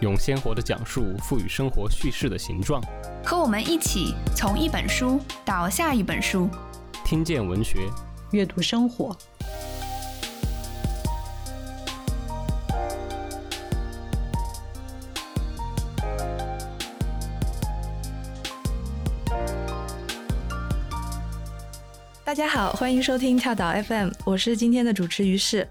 用鲜活的讲述赋予生活叙事的形状。和我们一起从一本书到下一本书，听见文学，阅读生活。大家好，欢迎收听跳岛 FM，我是今天的主持于适。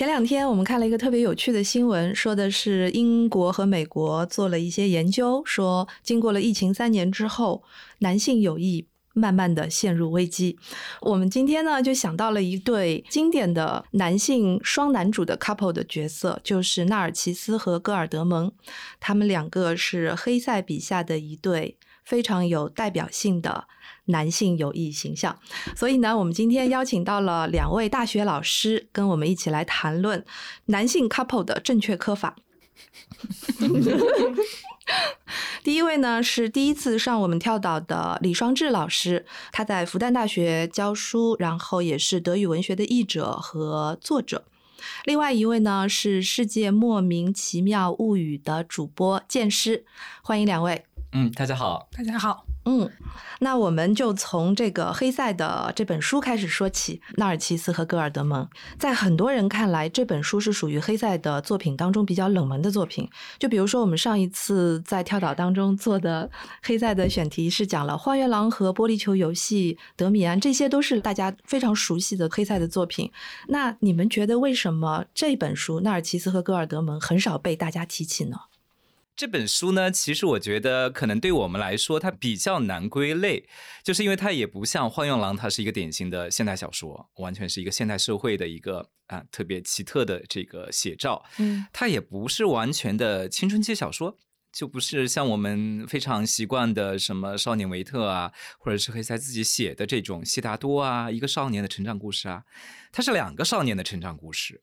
前两天我们看了一个特别有趣的新闻，说的是英国和美国做了一些研究，说经过了疫情三年之后，男性友谊慢慢的陷入危机。我们今天呢就想到了一对经典的男性双男主的 couple 的角色，就是纳尔齐斯和戈尔德蒙，他们两个是黑塞笔下的一对非常有代表性的。男性友谊形象，所以呢，我们今天邀请到了两位大学老师，跟我们一起来谈论男性 couple 的正确科法。第一位呢是第一次上我们跳岛的李双志老师，他在复旦大学教书，然后也是德语文学的译者和作者。另外一位呢是世界莫名其妙物语的主播剑师，欢迎两位。嗯，大家好，大家好。嗯，那我们就从这个黑塞的这本书开始说起。纳尔齐斯和戈尔德蒙，在很多人看来，这本书是属于黑塞的作品当中比较冷门的作品。就比如说，我们上一次在跳岛当中做的黑塞的选题是讲了《花园狼》和《玻璃球游戏》、《德米安》，这些都是大家非常熟悉的黑塞的作品。那你们觉得为什么这本书《纳尔齐斯和戈尔德蒙》很少被大家提起呢？这本书呢，其实我觉得可能对我们来说，它比较难归类，就是因为它也不像《花园狼》，它是一个典型的现代小说，完全是一个现代社会的一个啊特别奇特的这个写照。嗯，它也不是完全的青春期小说，就不是像我们非常习惯的什么少年维特啊，或者是黑塞自己写的这种悉达多啊，一个少年的成长故事啊，它是两个少年的成长故事。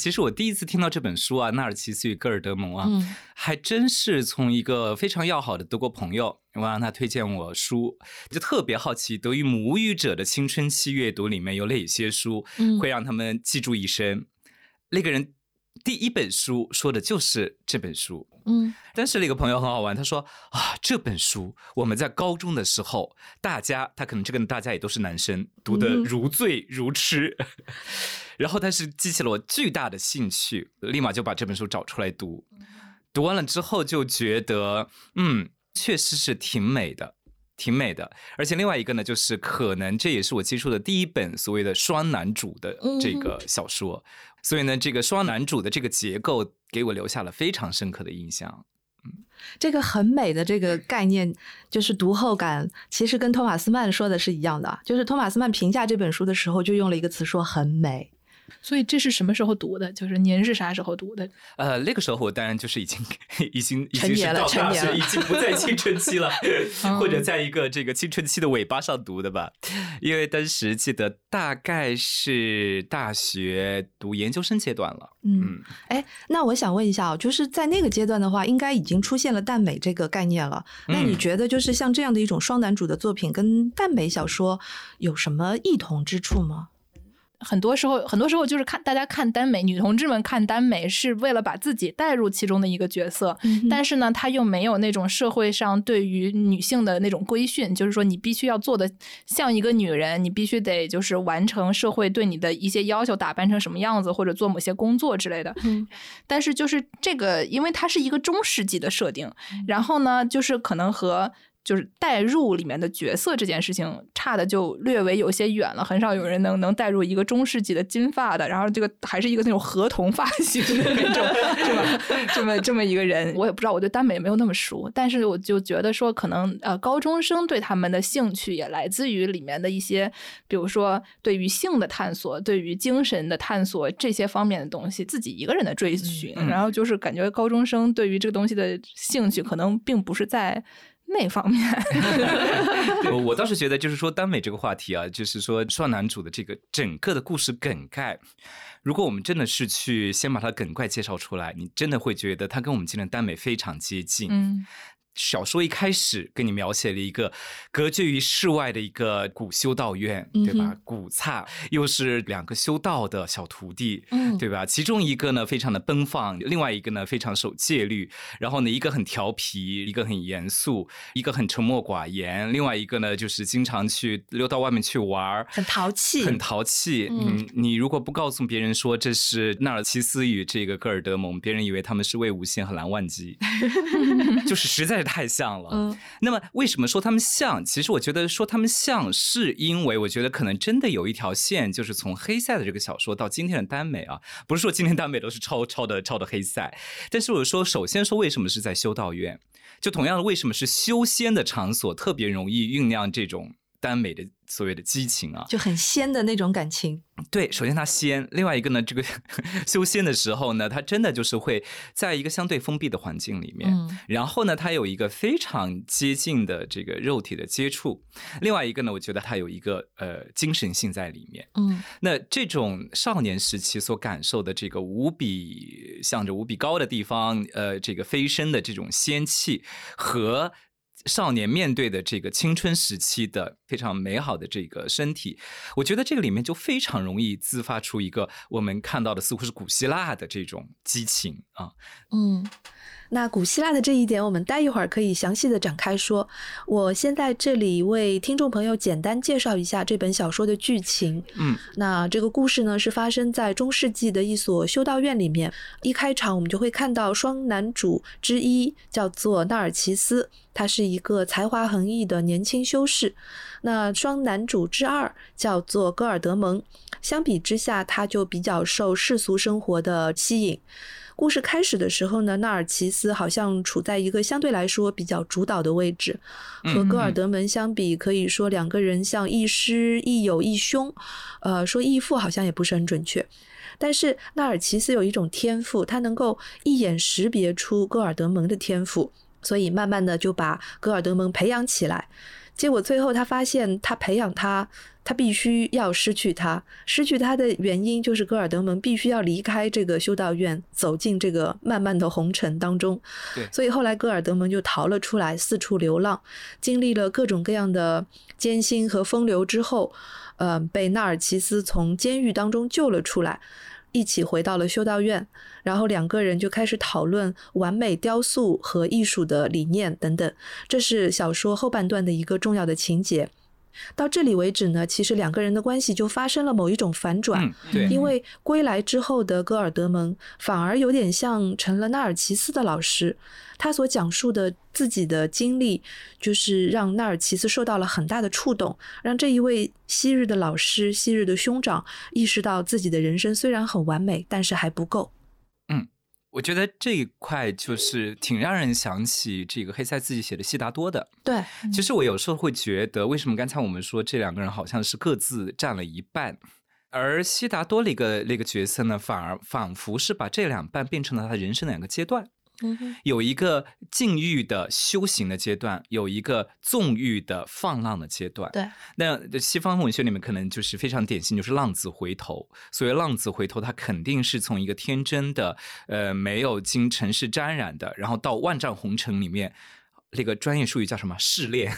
其实我第一次听到这本书啊，《纳尔齐斯与戈尔德蒙》啊，还真是从一个非常要好的德国朋友，我让他推荐我书，就特别好奇德语母语者的青春期阅读里面有哪些书会让他们记住一生。那个人第一本书说的就是这本书。嗯，但是那个朋友很好玩，他说啊，这本书我们在高中的时候，大家他可能这个大家也都是男生，读的如醉如痴。然后，但是激起了我巨大的兴趣，立马就把这本书找出来读。读完了之后，就觉得，嗯，确实是挺美的，挺美的。而且另外一个呢，就是可能这也是我接触的第一本所谓的双男主的这个小说。所以呢，这个双男主的这个结构给我留下了非常深刻的印象。嗯，这个很美的这个概念，就是读后感，其实跟托马斯曼说的是一样的。就是托马斯曼评价这本书的时候，就用了一个词说很美。所以这是什么时候读的？就是您是啥时候读的？呃，那个时候我当然就是已经 已经已经是到大学，已经不在青春期了，或者在一个这个青春期的尾巴上读的吧。因为当时记得大概是大学读研究生阶段了。嗯，哎，那我想问一下哦，就是在那个阶段的话，应该已经出现了耽美这个概念了。那你觉得，就是像这样的一种双男主的作品，跟耽美小说有什么异同之处吗？很多时候，很多时候就是看大家看耽美，女同志们看耽美是为了把自己带入其中的一个角色，但是呢，她又没有那种社会上对于女性的那种规训，就是说你必须要做的像一个女人，你必须得就是完成社会对你的一些要求，打扮成什么样子或者做某些工作之类的。嗯，但是就是这个，因为它是一个中世纪的设定，然后呢，就是可能和。就是代入里面的角色这件事情差的就略微有些远了，很少有人能能代入一个中世纪的金发的，然后这个还是一个那种合同发型的那种，是吧？这么这么一个人。我也不知道，我对耽美没有那么熟，但是我就觉得说，可能呃，高中生对他们的兴趣也来自于里面的一些，比如说对于性的探索，对于精神的探索这些方面的东西，自己一个人的追寻。然后就是感觉高中生对于这个东西的兴趣，可能并不是在。那方面，我我倒是觉得，就是说耽美这个话题啊，就是说双男主的这个整个的故事梗概，如果我们真的是去先把它梗概介绍出来，你真的会觉得它跟我们今天的耽美非常接近。嗯。小说一开始给你描写了一个隔绝于世外的一个古修道院，对吧？古刹又是两个修道的小徒弟，嗯对吧？其中一个呢非常的奔放，另外一个呢非常守戒律。然后呢，一个很调皮，一个很严肃，一个很沉默寡言，另外一个呢就是经常去溜到外面去玩，很淘气，很淘气。嗯，你如果不告诉别人说这是纳尔齐斯与这个戈尔德蒙，别人以为他们是魏无羡和蓝忘机，就是实在。太像了，嗯，那么为什么说他们像？其实我觉得说他们像是因为我觉得可能真的有一条线，就是从黑塞的这个小说到今天的耽美啊，不是说今天耽美都是抄抄的抄的黑塞，但是我说首先说为什么是在修道院，就同样的为什么是修仙的场所特别容易酝酿这种。耽美的所谓的激情啊，就很仙的那种感情。对，首先它仙，另外一个呢，这个 修仙的时候呢，它真的就是会在一个相对封闭的环境里面，然后呢，它有一个非常接近的这个肉体的接触。另外一个呢，我觉得它有一个呃精神性在里面。嗯，那这种少年时期所感受的这个无比向着无比高的地方，呃，这个飞升的这种仙气和。少年面对的这个青春时期的非常美好的这个身体，我觉得这个里面就非常容易自发出一个我们看到的似乎是古希腊的这种激情啊，嗯。那古希腊的这一点，我们待一会儿可以详细的展开说。我先在这里为听众朋友简单介绍一下这本小说的剧情。嗯，那这个故事呢是发生在中世纪的一所修道院里面。一开场我们就会看到双男主之一叫做纳尔奇斯，他是一个才华横溢的年轻修士。那双男主之二叫做戈尔德蒙，相比之下他就比较受世俗生活的吸引。故事开始的时候呢，纳尔奇斯好像处在一个相对来说比较主导的位置，和戈尔德门相比，可以说两个人像亦师亦友亦兄，呃，说亦父好像也不是很准确。但是纳尔奇斯有一种天赋，他能够一眼识别出戈尔德蒙的天赋，所以慢慢的就把戈尔德蒙培养起来。结果最后他发现，他培养他。他必须要失去他，失去他的原因就是戈尔德蒙必须要离开这个修道院，走进这个漫漫的红尘当中。对，所以后来戈尔德蒙就逃了出来，四处流浪，经历了各种各样的艰辛和风流之后，呃，被纳尔奇斯从监狱当中救了出来，一起回到了修道院，然后两个人就开始讨论完美雕塑和艺术的理念等等。这是小说后半段的一个重要的情节。到这里为止呢，其实两个人的关系就发生了某一种反转。对，因为归来之后的戈尔德蒙反而有点像成了纳尔奇斯的老师，他所讲述的自己的经历，就是让纳尔奇斯受到了很大的触动，让这一位昔日的老师、昔日的兄长意识到自己的人生虽然很完美，但是还不够。我觉得这一块就是挺让人想起这个黑塞自己写的《悉达多》的。对，其实我有时候会觉得，为什么刚才我们说这两个人好像是各自占了一半，而悉达多那个那个角色呢，反而仿佛是把这两半变成了他人生的两个阶段。有一个禁欲的修行的阶段，有一个纵欲的放浪的阶段。对，那西方文学里面可能就是非常典型，就是浪子回头。所谓浪子回头，他肯定是从一个天真的，呃，没有经尘世沾染的，然后到万丈红尘里面，那个专业术语叫什么？试炼。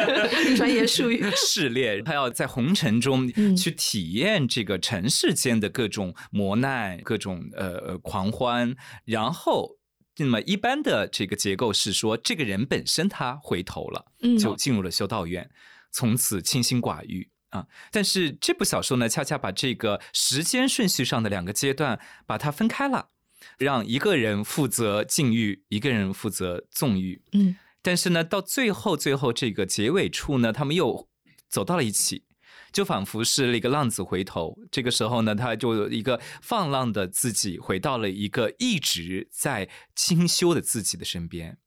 专业术语。试炼，他要在红尘中去体验这个尘世间的各种磨难、各种呃呃狂欢，然后。那么一般的这个结构是说，这个人本身他回头了，就进入了修道院，从此清心寡欲啊。但是这部小说呢，恰恰把这个时间顺序上的两个阶段把它分开了，让一个人负责禁欲，一个人负责纵欲。嗯，但是呢，到最后最后这个结尾处呢，他们又走到了一起。就仿佛是那个浪子回头。这个时候呢，他就一个放浪的自己回到了一个一直在清修的自己的身边。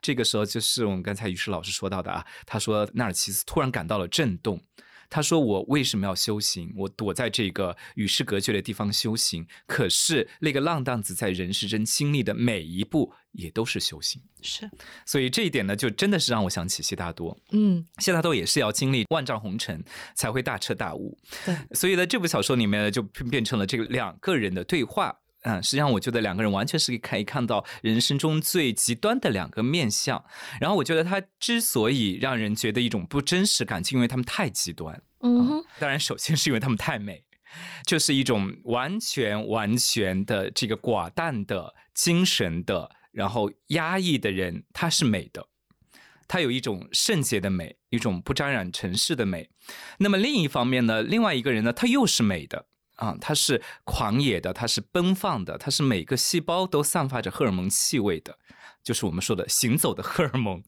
这个时候就是我们刚才于适老师说到的啊，他说纳尔奇斯突然感到了震动。他说：“我为什么要修行？我躲在这个与世隔绝的地方修行。可是那个浪荡子在人世间经历的每一步，也都是修行。是，所以这一点呢，就真的是让我想起悉达多。嗯，悉达多也是要经历万丈红尘，才会大彻大悟。对，所以呢，这部小说里面呢，就变成了这个两个人的对话。嗯，实际上我觉得两个人完全是可以看到人生中最极端的两个面相。然后我觉得他之所以让人觉得一种不真实感，就因为他们太极端。嗯哼，当然，首先是因为他们太美，就是一种完全完全的这个寡淡的精神的，然后压抑的人，他是美的，他有一种圣洁的美，一种不沾染尘世的美。那么另一方面呢，另外一个人呢，他又是美的。啊，它是狂野的，它是奔放的，它是每个细胞都散发着荷尔蒙气味的，就是我们说的行走的荷尔蒙，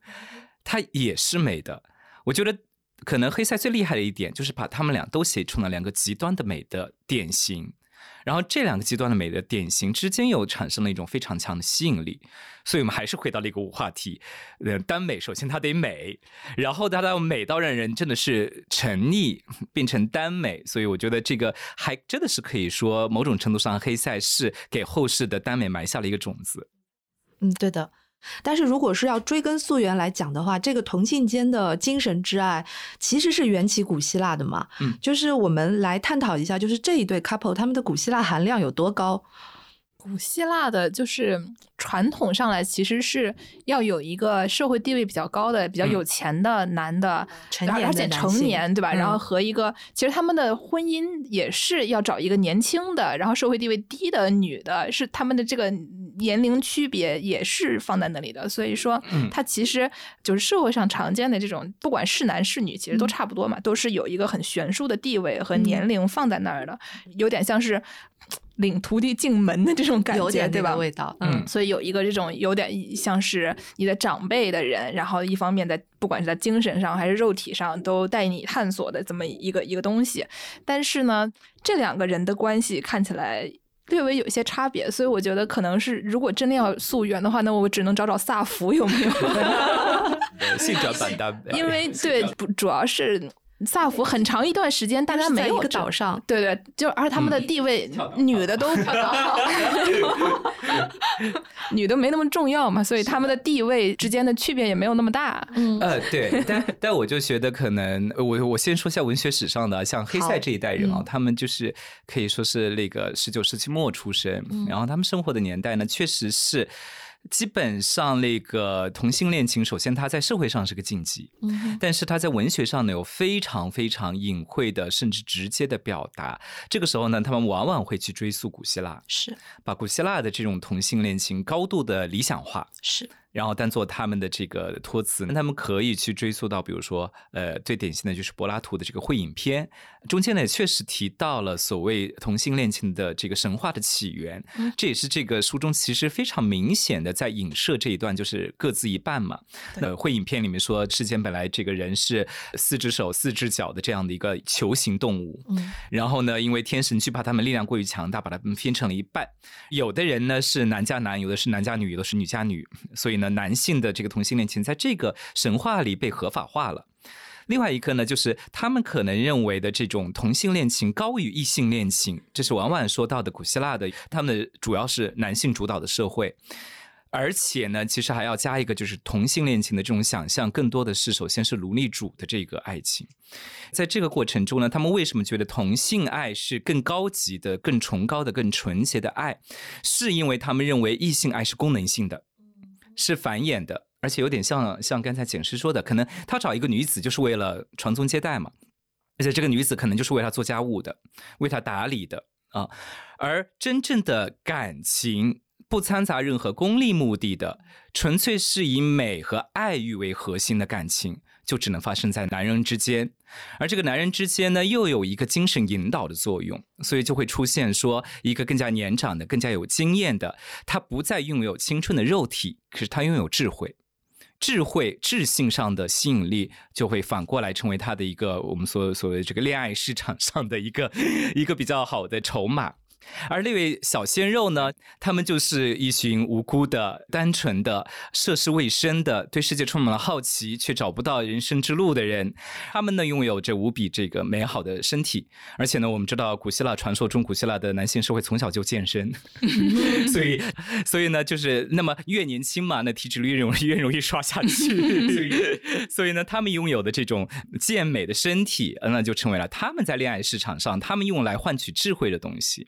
它也是美的。我觉得可能黑塞最厉害的一点，就是把他们俩都写成了两个极端的美的典型。然后这两个极端的美的典型之间又产生了一种非常强的吸引力，所以我们还是回到了一个话题，呃，耽美首先它得美，然后它要美到让人真的是沉溺，变成耽美，所以我觉得这个还真的是可以说某种程度上黑塞是给后世的耽美埋下了一个种子。嗯，对的。但是如果是要追根溯源来讲的话，这个同性间的精神之爱其实是缘起古希腊的嘛。嗯，就是我们来探讨一下，就是这一对 couple 他们的古希腊含量有多高。古希腊的，就是传统上来，其实是要有一个社会地位比较高的、比较有钱的男的，成年而且成年，对吧？然后嗯和一个，其实他们的婚姻也是要找一个年轻的，然后社会地位低的女的，是他们的这个年龄区别也是放在那里的。所以说，它其实就是社会上常见的这种，不管是男是女，其实都差不多嘛，都是有一个很悬殊的地位和年龄放在那儿的，有点像是。领徒弟进门的这种感觉，对吧？味道，嗯所以有一个这种有点像是你的长辈的人，然后一方面在不管是在精神上还是肉体上都带你探索的这么一个一个东西。但是呢，这两个人的关系看起来。略微有一些差别，所以我觉得可能是，如果真的要溯源的话，那我只能找找萨福有没有，性转版耽美，因为对，不主要是萨福很长一段时间大家没有在一个岛。上，对对，就而且他们的地位，女的都 女的没那么重要嘛，所以他们的地位之间的区别也没有那么大。嗯。呃，对，但但我就觉得可能，呃我我先说一下文学史上的，像黑塞这一代人啊，嗯。他们就是可以说是那个十九世纪末出生，然后他们生活的年代呢，确实是。基本上，那个同性恋情，首先它在社会上是个禁忌，嗯但是它在文学上呢有非常非常隐晦的，甚至直接的表达。这个时候呢，他们往往会去追溯古希腊，是把古希腊的这种同性恋情高度的理想化，是，然后当做他们的这个托词，那他们可以去追溯到，比如说，呃，最典型的就是柏拉图的这个《会影片》，中间呢也确实提到了所谓同性恋情的这个神话的起源，这也是这个书中其实非常明显的在影射这一段，就是各自一半嘛。呃，《会影片》里面说，世间本来这个人是四只手、四只脚的这样的一个球形动物，嗯然后呢，因为天神惧怕他们力量过于强大，把他们分成了一半。有的人呢是男加男，有的是男加女，有的是女加女，所以呢，男性的这个同性恋情在这个神话里被合法化了。另外一个呢，就是他们可能认为的这种同性恋情高于异性恋情，这是往往说到的古希腊的，他们主要是男性主导的社会。而且呢，其实还要加一个，就是同性恋情的这种想象，更多的是首先是奴隶主的这个爱情。在这个过程中呢，他们为什么觉得同性爱是更高级的、更崇高的、更纯洁的爱？是因为他们认为异性爱是功能性的，是繁衍的，而且有点像像刚才简师说的，可能他找一个女子就是为了传宗接代嘛，而且这个女子可能就是为他做家务的，为他打理的啊，而真正的感情。不掺杂任何功利目的的，纯粹是以美和爱欲为核心的感情，就只能发生在男人之间。而这个男人之间呢，又有一个精神引导的作用，所以就会出现说一个更加年长的、更加有经验的，他不再拥有青春的肉体，可是他拥有智慧，智慧、智性上的吸引力，就会反过来成为他的一个我们所所谓这个恋爱市场上的一个一个比较好的筹码。而那位小鲜肉呢？他们就是一群无辜的、单纯的、涉世未深的、对世界充满了好奇却找不到人生之路的人。他们呢，拥有着无比这个美好的身体，而且呢，我们知道古希腊传说中，古希腊的男性社会从小就健身，所以，所以呢，就是那么越年轻嘛，那体脂率越容易越容易刷下去。所以呢，他们拥有的这种健美的身体，那就成为了他们在恋爱市场上，他们用来换取智慧的东西。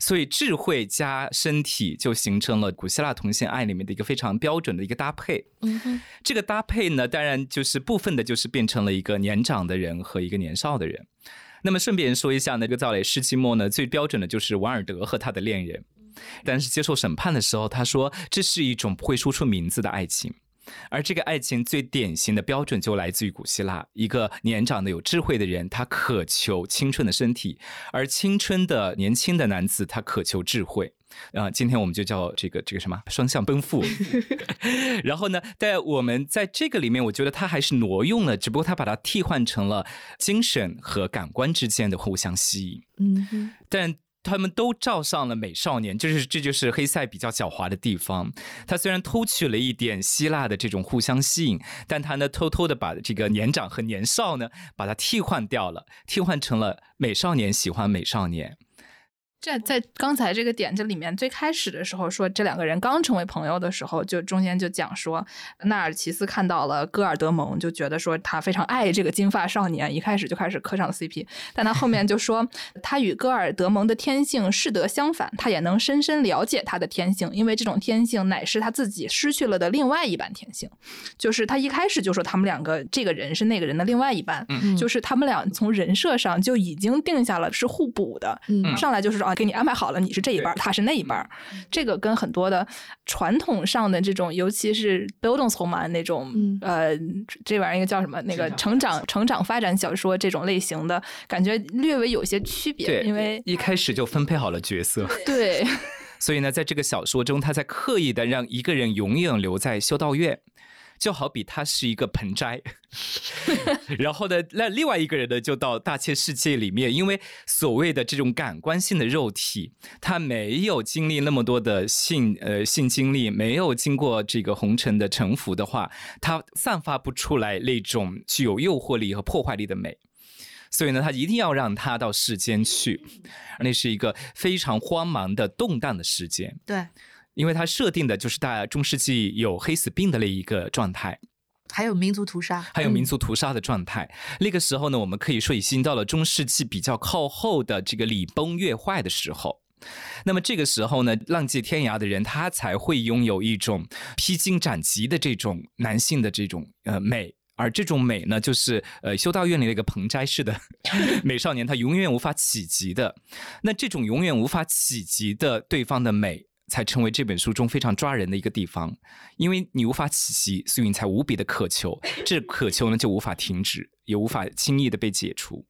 所以智慧加身体就形成了古希腊同性爱里面的一个非常标准的一个搭配。嗯哼，这个搭配呢，当然就是部分的，就是变成了一个年长的人和一个年少的人。那么顺便说一下，那个赵磊世纪末呢，最标准的就是王尔德和他的恋人。但是接受审判的时候，他说这是一种不会说出名字的爱情。而这个爱情最典型的标准就来自于古希腊，一个年长的有智慧的人，他渴求青春的身体；而青春的年轻的男子，他渴求智慧。啊，今天我们就叫这个这个什么双向奔赴。然后呢，在我们在这个里面，我觉得他还是挪用了，只不过他把它替换成了精神和感官之间的互相吸引。嗯，但。他们都照上了美少年，就是这就是黑塞比较狡猾的地方。他虽然偷取了一点希腊的这种互相吸引，但他呢偷偷的把这个年长和年少呢把它替换掉了，替换成了美少年喜欢美少年。在在刚才这个点这里面，最开始的时候说这两个人刚成为朋友的时候，就中间就讲说，纳尔齐斯看到了戈尔德蒙，就觉得说他非常爱这个金发少年，一开始就开始磕上 CP。但他后面就说，他与戈尔德蒙的天性适得相反，他也能深深了解他的天性，因为这种天性乃是他自己失去了的另外一半天性。就是他一开始就说他们两个这个人是那个人的另外一半，就是他们俩从人设上就已经定下了是互补的，上来就是说啊。给你安排好了，你是这一半，他是那一半。这个跟很多的传统上的这种，尤其是 Bildungsroman 那种，呃，这玩意儿叫什么？那个成长、成长发展小说这种类型的感觉略微有些区别。对因为一开始就分配好了角色。对。所以呢，在这个小说中，他在刻意的让一个人永远留在修道院。就好比他是一个盆栽，然后呢，那另外一个人呢，就到大千世界里面，因为所谓的这种感官性的肉体，他没有经历那么多的性呃性经历，没有经过这个红尘的沉浮的话，他散发不出来那种具有诱惑力和破坏力的美，所以呢，他一定要让他到世间去，那是一个非常慌忙的动荡的时间。对。因为它设定的就是大中世纪有黑死病的那一个状态，还有民族屠杀，还有民族屠杀的状态。那个时候呢，我们可以说已经到了中世纪比较靠后的这个礼崩乐坏的时候。那么这个时候呢，浪迹天涯的人他才会拥有一种披荆斩棘的这种男性的这种呃美，而这种美呢，就是呃修道院里那个盆栽式的 美少年，他永远无法企及的。那这种永远无法企及的对方的美。才成为这本书中非常抓人的一个地方，因为你无法企及，所以你才无比的渴求，这渴求呢就无法停止，也无法轻易的被解除。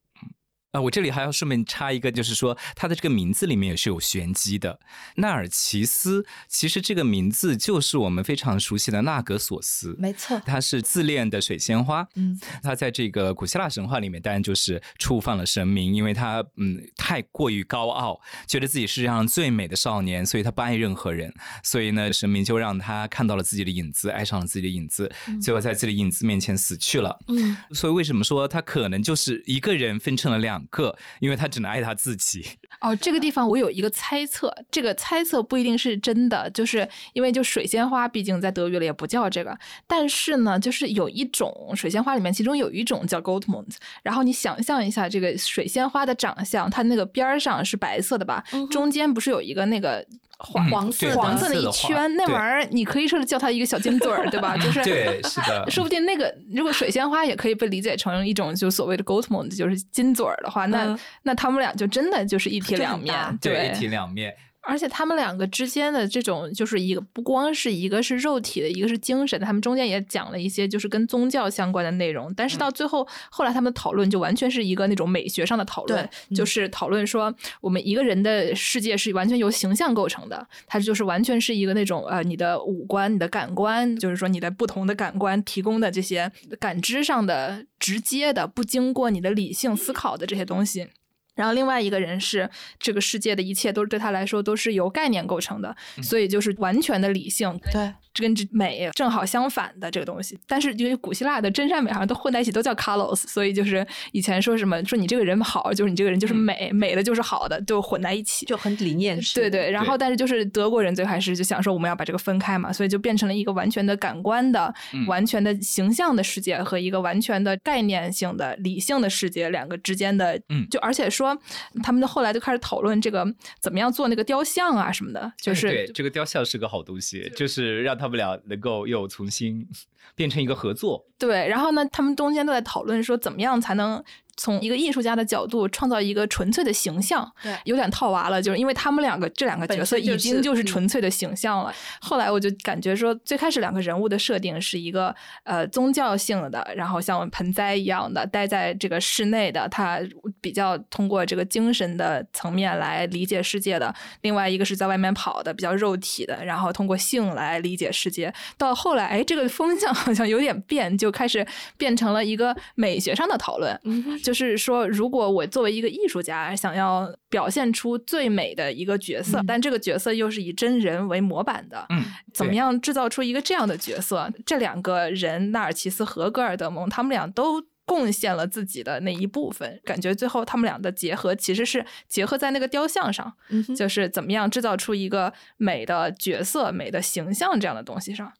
啊，我这里还要顺便插一个，就是说他的这个名字里面也是有玄机的。纳尔奇斯其实这个名字就是我们非常熟悉的纳格索斯，没错，他是自恋的水仙花。嗯，他在这个古希腊神话里面当然就是触犯了神明，因为他嗯太过于高傲，觉得自己世界上最美的少年，所以他不爱任何人。所以呢，神明就让他看到了自己的影子，爱上了自己的影子，最后在自己的影子面前死去了。嗯，所以为什么说他可能就是一个人分成了两？个，因为他只能爱他自己。哦，这个地方我有一个猜测，这个猜测不一定是真的，就是因为就水仙花，毕竟在德语里也不叫这个。但是呢，就是有一种水仙花里面，其中有一种叫 Goldmund。然后你想象一下，这个水仙花的长相，它那个边儿上是白色的吧？中间不是有一个那个。黄黄色黄色的一圈，那玩意儿你可以说是叫它一个小金嘴儿，对吧？就是对，是的。说不定那个如果水仙花也可以被理解成一种就所谓的 gold moon，就是金嘴儿的话，那那他们俩就真的就是一体两面，对，一体两面。而且他们两个之间的这种，就是一个不光是一个是肉体的，一个是精神的，他们中间也讲了一些就是跟宗教相关的内容。但是到最后，后来他们讨论就完全是一个那种美学上的讨论，就是讨论说我们一个人的世界是完全由形象构成的，它就是完全是一个那种呃你的五官、你的感官，就是说你的不同的感官提供的这些感知上的直接的、不经过你的理性思考的这些东西。然后另外一个人是这个世界的一切都是对他来说都是由概念构成的，所以就是完全的理性。对。跟这美正好相反的这个东西，但是因为古希腊的真善美好像都混在一起，都叫 kalos，所以就是以前说什么说你这个人好，就是你这个人就是美，美的就是好的，就混在一起，就很理念式。对对，然后但是就是德国人最开始就想说我们要把这个分开嘛，所以就变成了一个完全的感官的、完全的形象的世界和一个完全的概念性的理性的世界两个之间的，嗯，就而且说他们后来就开始讨论这个怎么样做那个雕像啊什么的，就是对这个雕像是个好东西，就是让他大不了。能够又重新 变成一个合作，对，然后呢，他们中间都在讨论说，怎么样才能。从一个艺术家的角度创造一个纯粹的形象，对，有点套娃了，就是因为他们两个这两个角色已经就是纯粹的形象了。后来我就感觉说，最开始两个人物的设定是一个呃宗教性的，然后像盆栽一样的待在这个室内的，他比较通过这个精神的层面来理解世界的；另外一个是在外面跑的，比较肉体的，然后通过性来理解世界。到后来，哎，这个风向好像有点变，就开始变成了一个美学上的讨论。就是说，如果我作为一个艺术家，想要表现出最美的一个角色，但这个角色又是以真人为模板的，嗯，怎么样制造出一个这样的角色？这两个人，纳尔齐斯和戈尔德蒙，他们俩都贡献了自己的那一部分，感觉最后他们俩的结合其实是结合在那个雕像上，就是怎么样制造出一个美的角色、美的形象这样的东西上。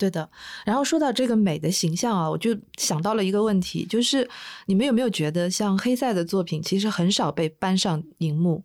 对的，然后说到这个美的形象啊，我就想到了一个问题，就是你们有没有觉得，像黑塞的作品其实很少被搬上荧幕？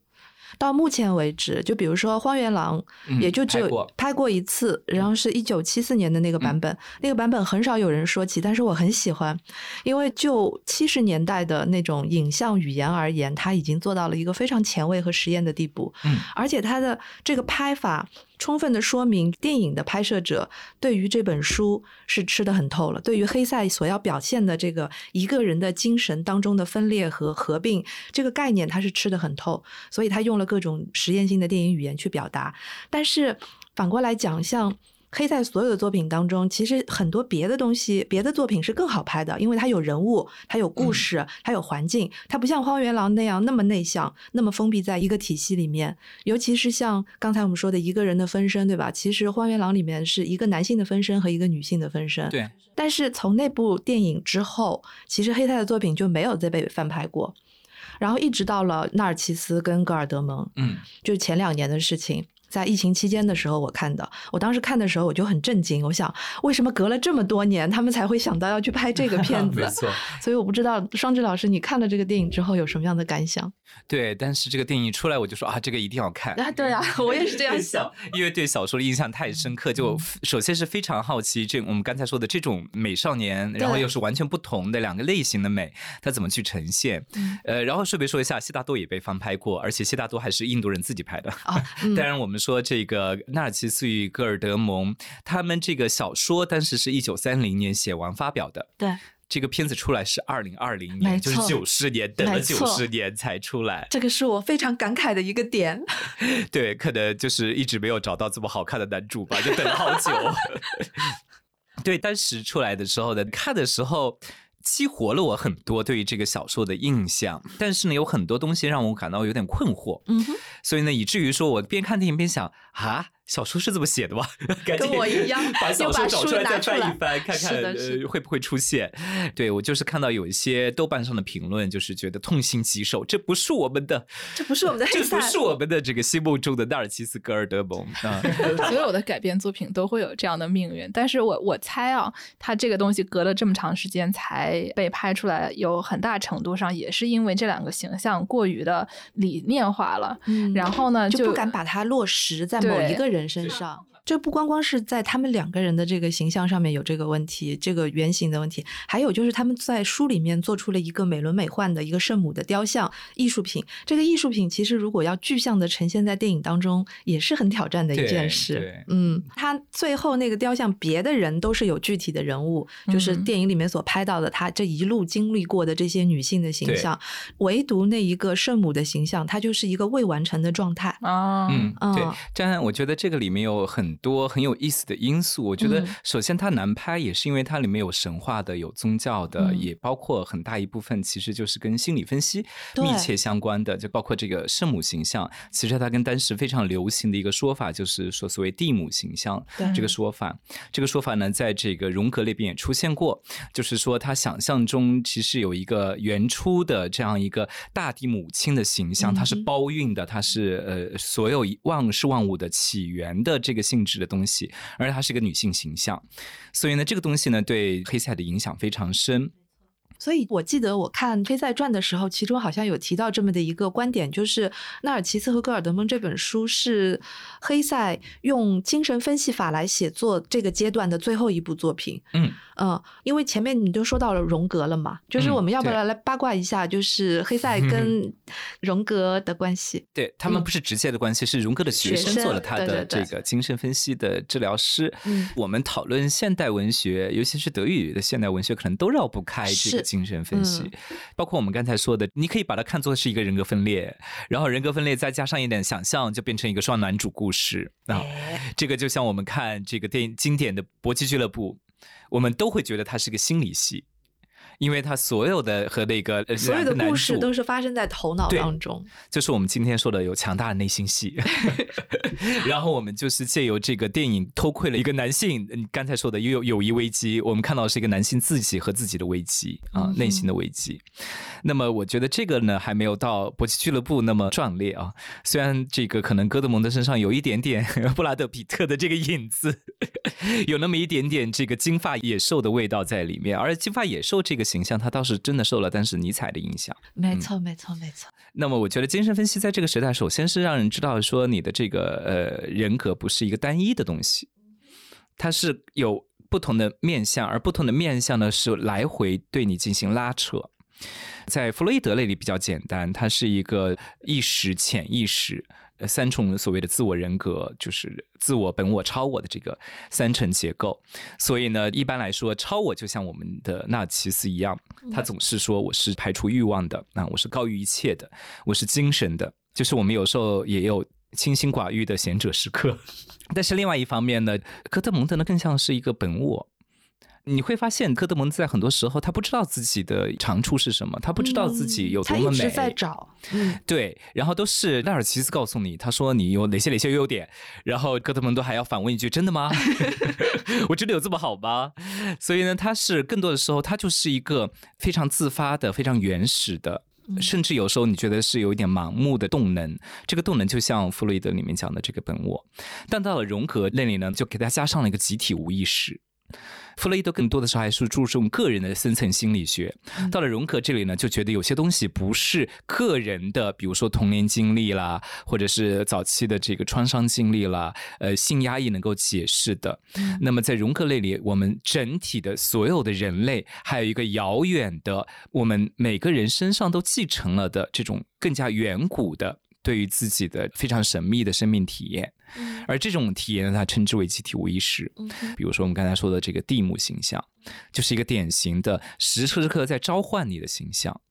到目前为止，就比如说《荒原狼》，也就只有拍过一次，然后是一九七四年的那个版本，那个版本很少有人说起，但是我很喜欢，因为就七十年代的那种影像语言而言，它已经做到了一个非常前卫和实验的地步，嗯，而且它的这个拍法。充分的说明，电影的拍摄者对于这本书是吃得很透了。对于黑塞所要表现的这个一个人的精神当中的分裂和合并这个概念，他是吃得很透，所以他用了各种实验性的电影语言去表达。但是反过来讲，像。黑塞所有的作品当中，其实很多别的东西、别的作品是更好拍的，因为它有人物，它有故事，它有环境，它不像《荒原狼》那样那么内向、那么封闭在一个体系里面。尤其是像刚才我们说的一个人的分身，对吧？其实《荒原狼》里面是一个男性的分身和一个女性的分身。对。但是从那部电影之后，其实黑塞的作品就没有再被翻拍过，然后一直到了纳尔齐斯跟戈尔德蒙，嗯，就是前两年的事情。在疫情期间的时候，我看的，我当时看的时候我就很震惊，我想为什么隔了这么多年，他们才会想到要去拍这个片 子？没错，所以我不知道双志老师，你看了这个电影之后有什么样的感想？对，但是这个电影一出来，我就说啊，这个一定要看。啊，对啊，我也是这样想，因为对小说的印象太深刻，就首先是非常好奇，这我们刚才说的这种美少年，然后又是完全不同的两个类型的美，它怎么去呈现？呃，然后顺便说一下，悉达多也被翻拍过，而且悉达多还是印度人自己拍的啊。当然，我们说这个纳尔齐斯与戈尔德蒙，他们这个小说当时是一九三零年写完发表的。对。这个片子出来是二零二零年，就是九十年，等了九十年才出来。这个是我非常感慨的一个点。对，可能就是一直没有找到这么好看的男主吧，就等了好久。对，当时出来的时候呢，看的时候激活了我很多对于这个小说的印象，但是呢，有很多东西让我感到有点困惑。嗯哼，所以呢，以至于说我边看电影边想啊。小说是这么写的吗？跟我一样，把小说找出来再翻一翻，看看呃会不会出现。对我就是看到有一些豆瓣上的评论，就是觉得痛心疾首，这不是我们的，这不是我们的，这不是我们的这个心目中的纳尔齐斯·格尔德蒙啊。所有的改编作品都会有这样的命运，但是我我猜啊，他这个东西隔了这么长时间才被拍出来，有很大程度上也是因为这两个形象过于的理念化了。嗯，然后呢，就不敢把它落实在某一个人。人身上，这不光光是在他们两个人的这个形象上面有这个问题，这个原型的问题，还有就是他们在书里面做出了一个美轮美奂的一个圣母的雕像艺术品。这个艺术品其实如果要具象的呈现在电影当中，也是很挑战的一件事。嗯，他最后那个雕像，别的人都是有具体的人物，就是电影里面所拍到的他这一路经历过的这些女性的形象，唯独那一个圣母的形象，它就是一个未完成的状态啊。嗯，对，张翰，我觉得这个里面有很。多很有意思的因素，我觉得首先它难拍，也是因为它里面有神话的、有宗教的，也包括很大一部分其实就是跟心理分析密切相关的，就包括这个圣母形象。其实它跟当时非常流行的一个说法，就是说所谓地母形象这个说法。这个说法呢，在这个荣格那边也出现过，就是说他想象中其实有一个原初的这样一个大地母亲的形象，它是包蕴的，它是呃所有万事万物的起源的这个性。质的东西，而且她是一个女性形象，所以呢，这个东西呢，对黑塞的影响非常深。所以我记得我看《黑塞传》的时候，其中好像有提到这么的一个观点，就是《纳尔齐斯和戈尔德蒙》这本书是黑塞用精神分析法来写作这个阶段的最后一部作品。嗯。嗯，因为前面你都说到了荣格了嘛，就是我们要不要来八卦一下，就是黑塞跟 荣格的关系？对他们不是直接的关系，是荣格的学生做了他的这个精神分析的治疗师。我们讨论现代文学，尤其是德语的现代文学，可能都绕不开这个精神分析。包括我们刚才说的，你可以把它看作是一个人格分裂，然后人格分裂再加上一点想象，就变成一个双男主故事啊。这个就像我们看这个电影经典的《搏击俱乐部》。我们都会觉得它是个心理戏。因为他所有的和那个所有的故事都是发生在头脑当中，就是我们今天说的有强大的内心戏。然后我们就是借由这个电影偷窥了一个男性，你刚才说的有友谊危机，我们看到是一个男性自己和自己的危机啊，内心的危机。那么我觉得这个呢还没有到搏击俱乐部那么壮烈啊，虽然这个可能哥德蒙德身上有一点点 布拉德皮特的这个影子，有那么一点点这个金发野兽的味道在里面，而金发野兽这个。形象他倒是真的受了，但是尼采的影响，没错，没错，没错。那么我觉得精神分析在这个时代，首先是让人知道说你的这个呃人格不是一个单一的东西，它是有不同的面相，而不同的面相呢是来回对你进行拉扯。在弗洛伊德那里比较简单，它是一个意识、潜意识。呃，三重所谓的自我人格，就是自我、本我、超我的这个三层结构。所以呢，一般来说，超我就像我们的纳奇斯一样，他总是说我是排除欲望的，那我是高于一切的，我是精神的。就是我们有时候也有清心寡欲的贤者时刻。但是另外一方面呢，科特蒙德呢更像是一个本我。你会发现，科德蒙在很多时候他不知道自己的长处是什么，他不知道自己有多么美。他一直在找，嗯，对，然后都是赖尔奇斯告诉你，他说你有哪些哪些优点，然后科德蒙都还要反问一句：“真的吗？我真的有这么好吗？”所以呢，他是更多的时候，他就是一个非常自发的、非常原始的，甚至有时候你觉得是有一点盲目的动能。这个动能就像弗洛伊德里面讲的这个本我，但到了荣格那里呢，就给他加上了一个集体无意识。弗洛伊德更多的时候还是注重个人的深层心理学，到了荣格这里呢，就觉得有些东西不是个人的，比如说童年经历啦，或者是早期的这个创伤经历啦，呃，性压抑能够解释的。那么在荣格那里，我们整体的所有的人类，还有一个遥远的，我们每个人身上都继承了的这种更加远古的。对于自己的非常神秘的生命体验，而这种体验呢，它称之为集体无意识。比如说我们刚才说的这个蒂姆形象，就是一个典型的时时刻刻在召唤你的形象，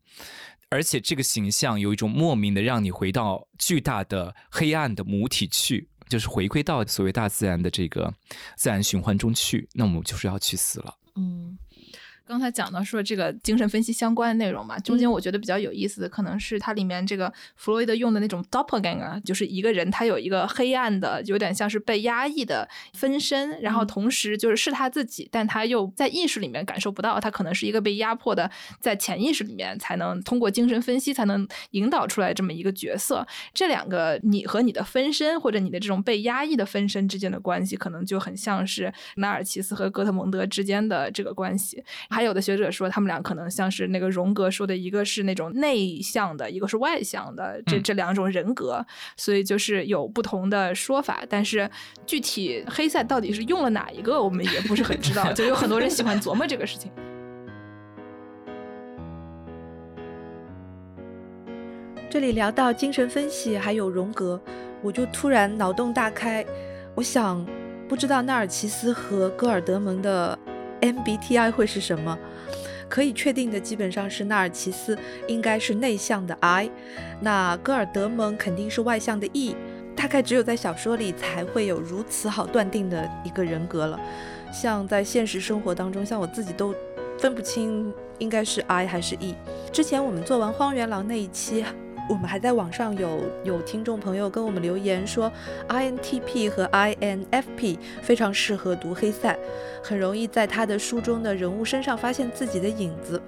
而且这个形象有一种莫名的让你回到巨大的黑暗的母体去，就是回归到所谓大自然的这个自然循环中去，那我们就是要去死了。嗯。刚才讲到说这个精神分析相关的内容嘛，中间我觉得比较有意思的可能是它里面这个弗洛伊德用的那种 doppelganger，就是一个人他有一个黑暗的，有点像是被压抑的分身，然后同时就是是他自己，但他又在意识里面感受不到，他可能是一个被压迫的，在潜意识里面才能通过精神分析才能引导出来这么一个角色。这两个你和你的分身或者你的这种被压抑的分身之间的关系，可能就很像是纳尔奇斯和哥特蒙德之间的这个关系。还有的学者说，他们俩可能像是那个荣格说的，一个是那种内向的，一个是外向的，这这两种人格，所以就是有不同的说法。但是具体黑塞到底是用了哪一个，我们也不是很知道，就有很多人喜欢琢磨这个事情。这里聊到精神分析还有荣格，我就突然脑洞大开，我想，不知道纳尔奇斯和戈尔德蒙的 MBTI 会是什么？可以确定的基本上是纳尔奇斯应该是内向的 I，那戈尔德蒙肯定是外向的 E，大概只有在小说里才会有如此好断定的一个人格了。像在现实生活当中，像我自己都分不清应该是 I 还是 E。之前我们做完荒原狼那一期。我们还在网上有有听众朋友跟我们留言说，INTP 和 INFP 非常适合读黑塞，很容易在他的书中的人物身上发现自己的影子。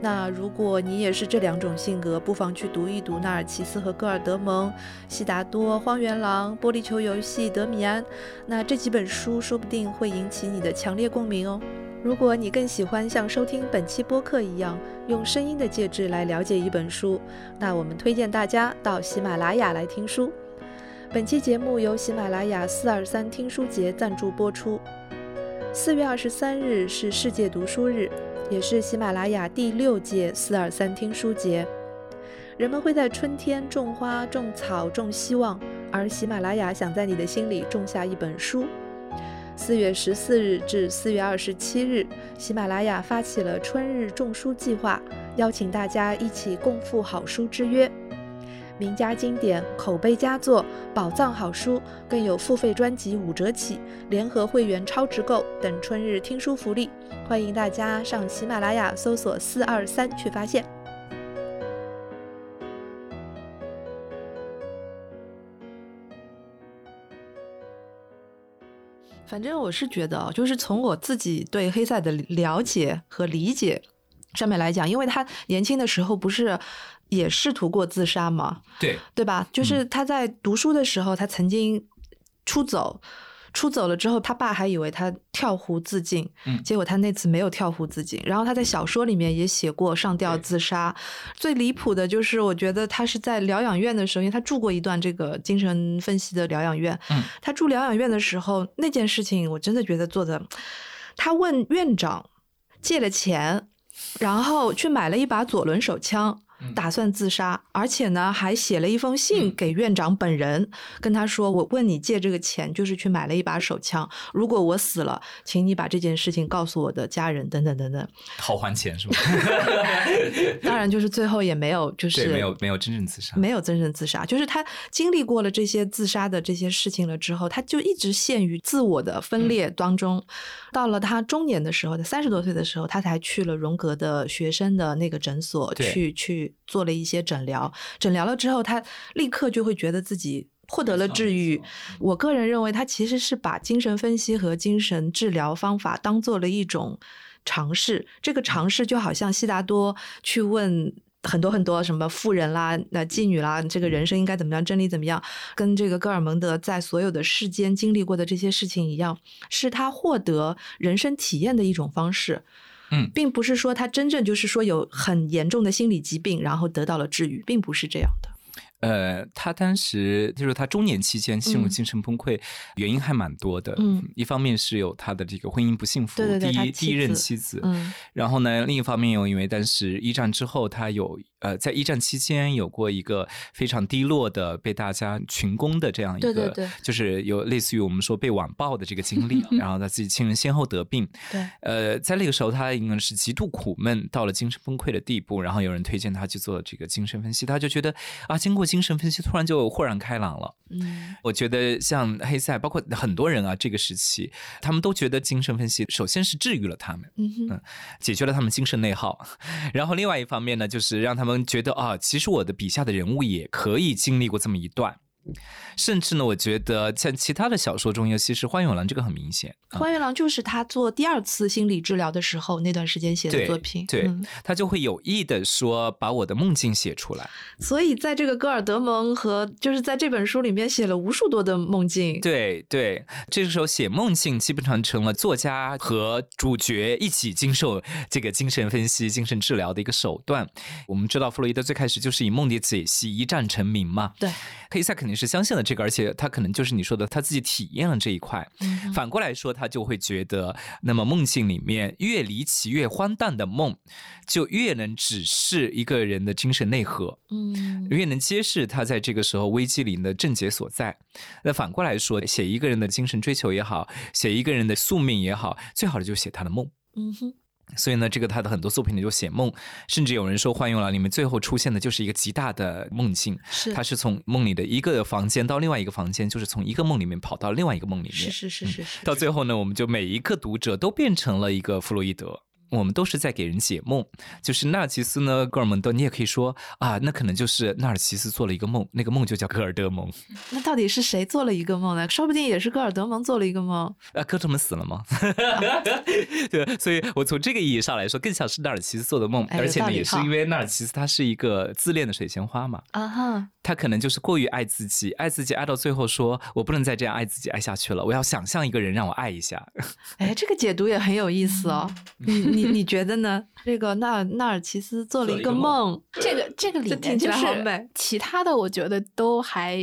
那如果你也是这两种性格，不妨去读一读纳尔齐斯和戈尔德蒙、悉达多、荒原狼、玻璃球游戏、德米安，那这几本书说不定会引起你的强烈共鸣哦。如果你更喜欢像收听本期播客一样，用声音的介质来了解一本书，那我们推荐大家到喜马拉雅来听书。本期节目由喜马拉雅四二三听书节赞助播出。四月二十三日是世界读书日，也是喜马拉雅第六届四二三听书节。人们会在春天种花、种草、种希望，而喜马拉雅想在你的心里种下一本书。四月十四日至四月二十七日，喜马拉雅发起了春日种书计划，邀请大家一起共赴好书之约。名家经典、口碑佳作、宝藏好书，更有付费专辑五折起、联合会员超值购等春日听书福利，欢迎大家上喜马拉雅搜索“四二三”去发现。反正我是觉得，就是从我自己对黑塞的了解和理解上面来讲，因为他年轻的时候不是也试图过自杀吗？对，对吧？就是他在读书的时候，他曾经出走。出走了之后，他爸还以为他跳湖自尽，嗯，结果他那次没有跳湖自尽。然后他在小说里面也写过上吊自杀。最离谱的就是，我觉得他是在疗养院的时候，因为他住过一段这个精神分析的疗养院。嗯，他住疗养院的时候，那件事情我真的觉得做的，他问院长借了钱，然后去买了一把左轮手枪。打算自杀，而且呢，还写了一封信给院长本人，跟他说：“我问你借这个钱，就是去买了一把手枪。如果我死了，请你把这件事情告诉我的家人，等等等等。”讨还钱是吗？当然，就是最后也没有，就是没有没有真正自杀，没有真正自杀。就是他经历过了这些自杀的这些事情了之后，他就一直陷于自我的分裂当中。到了他中年的时候，他三十多岁的时候，他才去了荣格的学生的那个诊所去去。做了一些诊疗，诊疗了之后，他立刻就会觉得自己获得了治愈。我个人认为，他其实是把精神分析和精神治疗方法当做了一种尝试。这个尝试就好像悉达多去问很多很多什么富人啦、那妓女啦，这个人生应该怎么样，真理怎么样，跟这个戈尔蒙德在所有的世间经历过的这些事情一样，是他获得人生体验的一种方式。嗯，并不是说他真正就是说有很严重的心理疾病，然后得到了治愈，并不是这样的。呃，他当时就是他中年期间陷入精神崩溃，原因还蛮多的。嗯，一方面是有他的这个婚姻不幸福，第一第一任妻子。嗯，然后呢，另一方面又因为当时一战之后，他有。呃，在一战期间有过一个非常低落的被大家群攻的这样一个，对就是有类似于我们说被网暴的这个经历，然后他自己亲人先后得病，对，呃，在那个时候他应该是极度苦闷，到了精神崩溃的地步，然后有人推荐他去做这个精神分析，他就觉得啊，经过精神分析，突然就豁然开朗了。嗯，我觉得像黑塞，包括很多人啊，这个时期他们都觉得精神分析首先是治愈了他们，嗯，解决了他们精神内耗，然后另外一方面呢，就是让他们。们觉得啊，其实我的笔下的人物也可以经历过这么一段，甚至呢，我觉得像其他的小说中，尤其是《花永郎》这个很明显。啊花月郎就是他做第二次心理治疗的时候那段时间写的作品。对嗯他就会有意的说把我的梦境写出来。所以在这个戈尔德蒙和就是在这本书里面写了无数多的梦境。对对，这个时候写梦境基本上成了作家和主角一起经受这个精神分析、精神治疗的一个手段。我们知道弗洛伊德最开始就是以梦的解析一战成名嘛，对，黑塞肯定是相信了这个，而且他可能就是你说的他自己体验了这一块。嗯反过来说，他就会觉得，那么梦境里面越离奇、越荒诞的梦，就越能指示一个人的精神内核。嗯越能揭示他在这个时候危机里的症结所在。那反过来说，写一个人的精神追求也好，写一个人的宿命也好，最好的就是写他的梦。嗯哼，所以呢，这个他的很多作品里就写梦，甚至有人说《幻用了》里面最后出现的就是一个极大的梦境，是他是从梦里的一个房间到另外一个房间，就是从一个梦里面跑到另外一个梦里面。是是是是是。到最后呢，我们就每一个读者都变成了一个弗洛伊德。我们都是在给人解梦，就是纳尔奇斯呢，戈尔蒙德，你也可以说啊，那可能就是纳尔奇斯做了一个梦，那个梦就叫戈尔德蒙。那到底是谁做了一个梦呢？说不定也是戈尔德蒙做了一个梦。啊，戈特蒙死了吗？对，所以我从这个意义上来说，更像是纳尔奇斯做的梦，哎而且呢也是因为纳尔奇斯他是一个自恋的水仙花嘛，啊哈，他可能就是过于爱自己，爱自己爱到最后说，我不能再这样爱自己爱下去了，我要想象一个人让我爱一下。哎，这个解读也很有意思哦。你你 你觉得呢？这个纳尔纳尔齐斯做了一个梦，这个这个里听起来面就是好美其他的，我觉得都还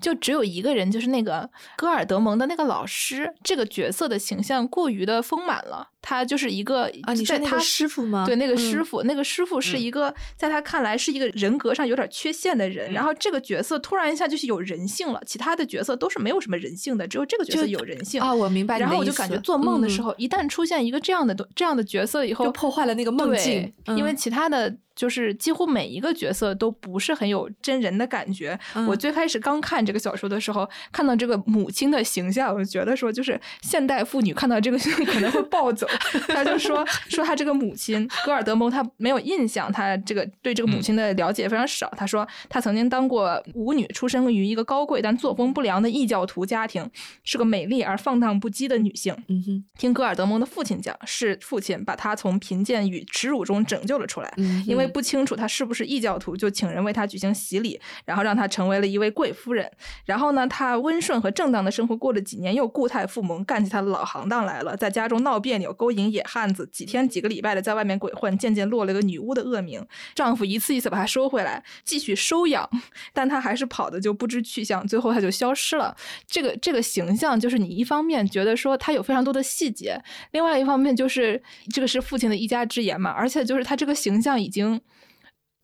就只有一个人，就是那个戈尔德蒙的那个老师，这个角色的形象过于的丰满了。他就是一个啊，你说在他那个师傅吗？对，那个师嗯傅，那个师傅是一个在他看来是一个人格上有点缺陷的人，然后这个角色突然一下就是有人性了，其他的角色都是没有什么人性的，只有这个角色有人性啊，我明白然后我就感觉做梦的时嗯候，一旦出现一个这样的这样的角色以后，就破坏了那个梦对境因为嗯其他的就是几乎每一个角色都不是很有真人的感觉。我嗯最开始刚看这个小说的时候，看到这个母亲的形象，我就觉得说，就是现代妇女看到这个 可能会暴走。他就说说他这个母亲戈尔德蒙，他没有印象，他这个对这个母亲的了解非常少。他说他曾经当过舞女，出生于一个高贵但作风不良的异教徒家庭，是个美丽而放荡不羁的女性。嗯哼，听戈尔德蒙的父亲讲，是父亲把他从贫贱与耻辱中拯救了出来。嗯因为不清楚他是不是异教徒，就请人为他举行洗礼，然后让他成为了一位贵夫人。然后呢，他温顺和正当的生活过了几年，又故态复萌，干起他的老行当来了，在家中闹别扭，勾引野汉子，几天几个礼拜的在外面鬼混，渐渐落了个女巫的恶名。丈夫一次一次把她收回来，继续收养，但她还是跑的就不知去向，最后她就消失了。这个这个形象，就是你一方面觉得说她有非常多的细节，另外一方面就是这个是父亲的一家之言嘛，而且就是她这个形象已经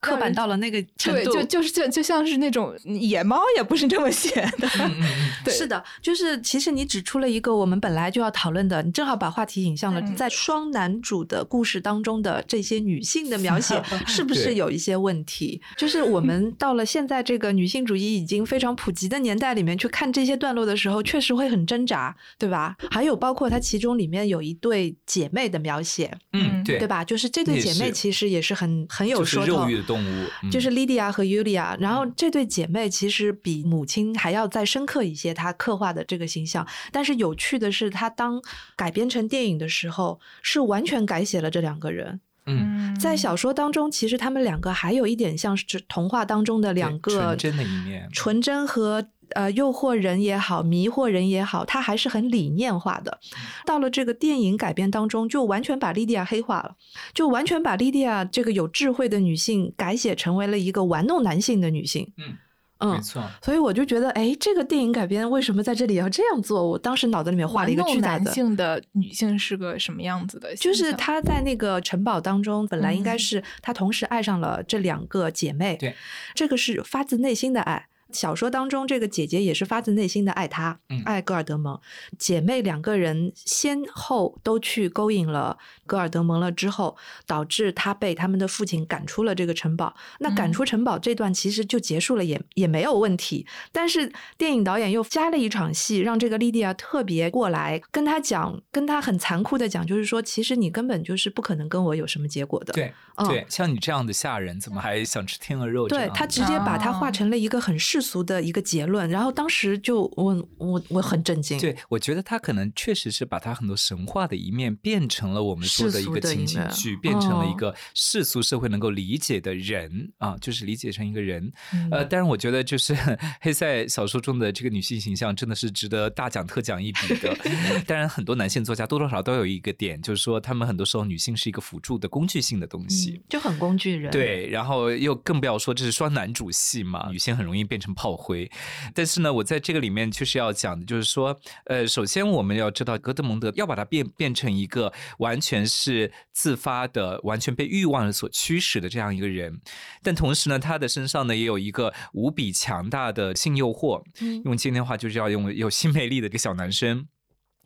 刻板到了那个程对，度，就就是就就像是那种野猫也不是这么写的，对是的，就是其实你指出了一个我们本来就要讨论的，你正好把话题引向了嗯在双男主的故事当中的这些女性的描写，是不是有一些问题？就是我们到了现在这个女性主义已经非常普及的年代里面去看这些段落的时候，确实会很挣扎，对吧？还有包括它其中里面有一对姐妹的描写，嗯，对对？吧？就是这对姐妹其实也是很很有说头，动物，嗯。就是 Lydia 和 Yulia，然后这对姐妹其实比母亲还要再深刻一些，她刻画的这个形象。但是有趣的是，她当改编成电影的时候，是完全改写了这两个人。嗯，在小说当中，其实他们两个还有一点像是童话当中的两个纯真的一面。纯真和呃诱惑人也好，迷惑人也好，它还是很理念化的。到了这个电影改编当中，就完全把莉迪亚黑化了，就完全把莉迪亚这个有智慧的女性改写成为了一个玩弄男性的女性。嗯嗯没错，所以我就觉得，哎，这个电影改编为什么在这里要这样做？我当时脑子里面画了一个巨大的。性的女性是个什么样子的？就是她在那个城堡当中，本来应该嗯是她同时爱上了这两个姐妹，对，这个是发自内心的爱。小说当中，这个姐姐也是发自内心的爱他，嗯爱戈尔德蒙。姐妹两个人先后都去勾引了戈尔德蒙了之后，导致他被他们的父亲赶出了这个城堡。那赶嗯出城堡这段其实就结束了，也也没有问题。但是电影导演又加了一场戏，让这个莉迪亚特别过来跟他讲，跟他很残酷的讲，就是说，其实你根本就是不可能跟我有什么结果的。对嗯对，像你这样的下人，怎么还想吃天鹅肉？对他直接把它画啊成了一个很世俗的一个结论。然后当时就我我我很震惊。对，我觉得他可能确实是把他很多神话的一面变成了我们说的一个情景剧，变成了一个世俗社会能够理解的人啊，就是理解成一个人。呃，但是我觉得就是 黑塞小说中的这个女性形象真的是值得大讲特讲一笔的。当然，很多男性作家多多少少都有一个点，就是说他们很多时候女性是一个辅助的工具性的东西，就很工具人。对，然后又更不要说这是双男主戏嘛，女性很容易变成炮灰。但是呢，我在这个里面确实要讲的就是说，呃，首先我们要知道，格德蒙德要把它变变成一个完全是自发的、完全被欲望所驱使的这样一个人，但同时呢，他的身上呢也有一个无比强大的性诱惑，用今天话就是要用有性魅力的一个小男生。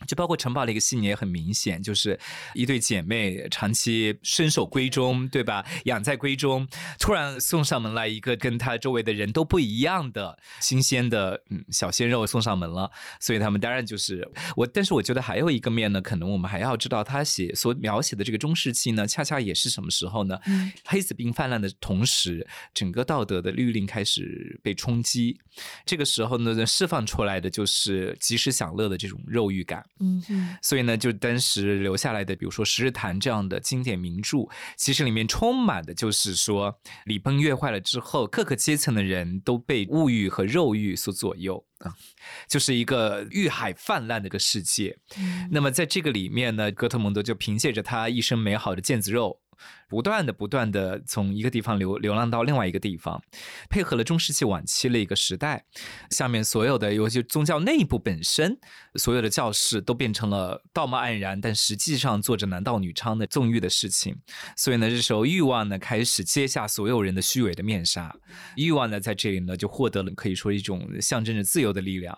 就包括城堡的一个细节也很明显，就是一对姐妹长期身守闺中，对吧？养在闺中，突然送上门来一个跟她周围的人都不一样的新鲜的嗯小鲜肉送上门了，所以他们当然就是我。但是我觉得还有一个面呢，可能我们还要知道他写所描写的这个中世纪呢，恰恰也是什么时候呢？黑死病泛滥的同时，整个道德的律令开始被冲击，这个时候呢，释放出来的就是及时享乐的这种肉欲感。嗯，所以呢，就当时留下来的，比如说《十日谈》这样的经典名著，其实里面充满的就是说，礼崩乐坏了之后，各个阶层的人都被物欲和肉欲所左右啊，就是一个欲海泛滥的一个世界。那么在这个里面呢，哥特蒙德就凭借着他一身美好的腱子肉。不断的、不断的从一个地方流流浪到另外一个地方，配合了中世纪晚期的一个时代，下面所有的，尤其宗教内部本身，所有的教士都变成了道貌岸然，但实际上做着男盗女娼的纵欲的事情。所以呢，这时候欲望呢开始揭下所有人的虚伪的面纱，欲望呢在这里呢就获得了可以说一种象征着自由的力量。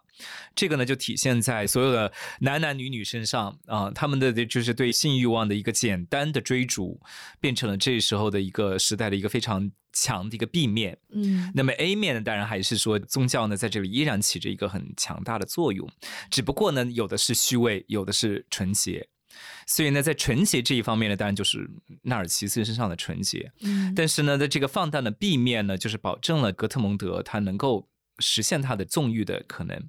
这个呢就体现在所有的男男女女身上啊，他们的就是对性欲望的一个简单的追逐，变成。成了这时候的一个时代的一个非常强的一个 B 面，嗯，那么 A 面呢，当然还是说宗教呢在这里依然起着一个很强大的作用，只不过呢，有的是虚伪，有的是纯洁，所以呢，在纯洁这一方面呢，当然就是纳尔齐斯身上的纯洁，嗯，但是呢，在这个放荡的 B 面呢，就是保证了格特蒙德他能够。实现他的纵欲的可能，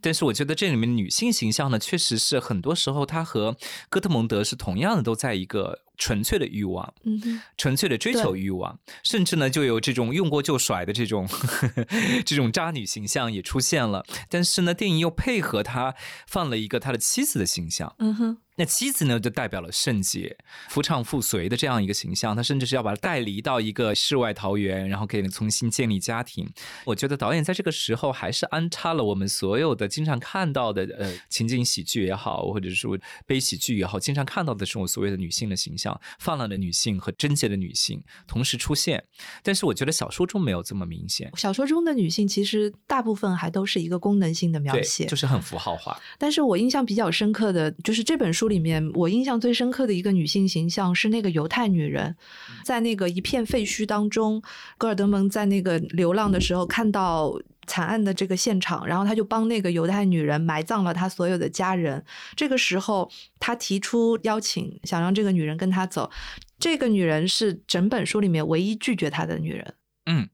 但是我觉得这里面女性形象呢，确实是很多时候她和哥特蒙德是同样的，都在一个纯粹的欲望，嗯，纯粹的追求欲望，甚至呢就有这种用过就甩的这种 这种渣女形象也出现了。但是呢，电影又配合他放了一个他的妻子的形象，嗯哼。那妻子呢，就代表了圣洁、夫唱妇随的这样一个形象。他甚至是要把他带离到一个世外桃源，然后给你重新建立家庭。我觉得导演在这个时候还是安插了我们所有的经常看到的呃情景喜剧也好，或者是说悲喜剧也好，经常看到的这种所谓的女性的形象，放浪的女性和贞洁的女性同时出现。但是我觉得小说中没有这么明显。小说中的女性其实大部分还都是一个功能性的描写，就是很符号化。但是我印象比较深刻的就是这本书。里面我印象最深刻的一个女性形象是那个犹太女人，在那个一片废墟当中，戈尔德蒙在那个流浪的时候看到惨案的这个现场，然后他就帮那个犹太女人埋葬了他所有的家人。这个时候，他提出邀请，想让这个女人跟他走。这个女人是整本书里面唯一拒绝他的女人。嗯，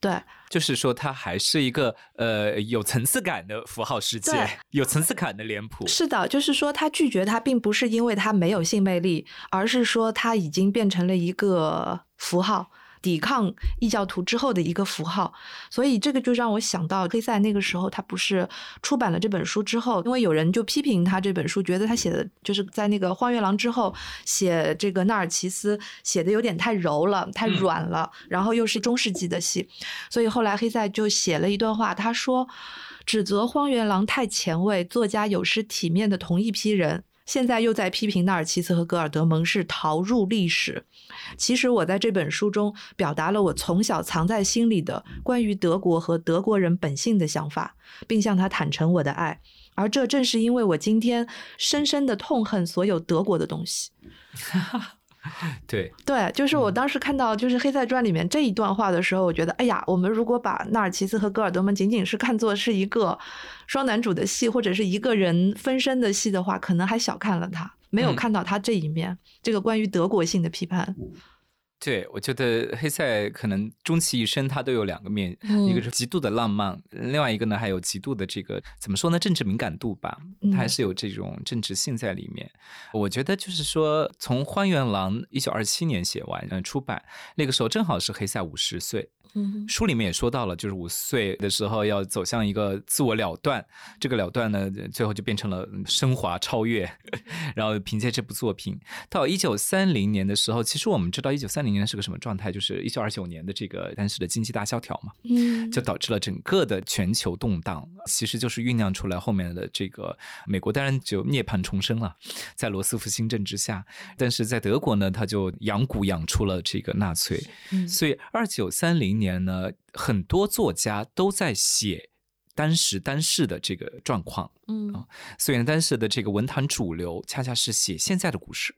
对。就是说，它还是一个呃有层次感的符号世界，有层次感的脸谱。是的，就是说，他拒绝他，并不是因为他没有性魅力，而是说他已经变成了一个符号。抵抗异教徒之后的一个符号，所以这个就让我想到黑塞那个时候，他不是出版了这本书之后，因为有人就批评他这本书，觉得他写的就是在那个《荒原狼》之后写这个纳尔奇斯写的有点太柔了，太软了，然后又是中世纪的戏，所以后来黑塞就写了一段话，他说指责《荒原狼》太前卫，作家有失体面的同一批人。现在又在批评纳尔齐斯和格尔德蒙是逃入历史。其实我在这本书中表达了我从小藏在心里的关于德国和德国人本性的想法，并向他坦诚我的爱。而这正是因为我今天深深的痛恨所有德国的东西。对。对，就是我当时看到就是《黑塞传》里面这一段话的时候，我觉得，哎呀，我们如果把纳尔齐斯和戈尔德们仅仅是看作是一个双男主的戏，或者是一个人分身的戏的话，可能还小看了他，没有看到他这一面，这个关于德国性的批判。对，我觉得黑塞可能终其一生，他都有两个面，嗯一个是极度的浪漫，另外一个呢还有极度的这个怎么说呢，政治敏感度吧，嗯他还是有这种政治性在里面。我觉得就是说，从《荒原狼》一九二七年写完，嗯，出版那个时候正好是黑塞五十岁。嗯书里面也说到了，就是五岁的时候要走向一个自我了断，这个了断呢，最后就变成了升华超越。然后凭借这部作品，到一九三零年的时候，其实我们知道一九三零年是个什么状态，就是一九二九年的这个当时的经济大萧条嘛，嗯。就导致了整个的全球动荡，其实就是酝酿出来后面的这个美国当然就涅槃重生了，在罗斯福新政之下，但是在德国呢，他就养蛊养出了这个纳粹，嗯。所以二九三零年呢，很多作家都在写当时当世的这个状况，嗯所以呢，当时的这个文坛主流恰恰是写现在的故事。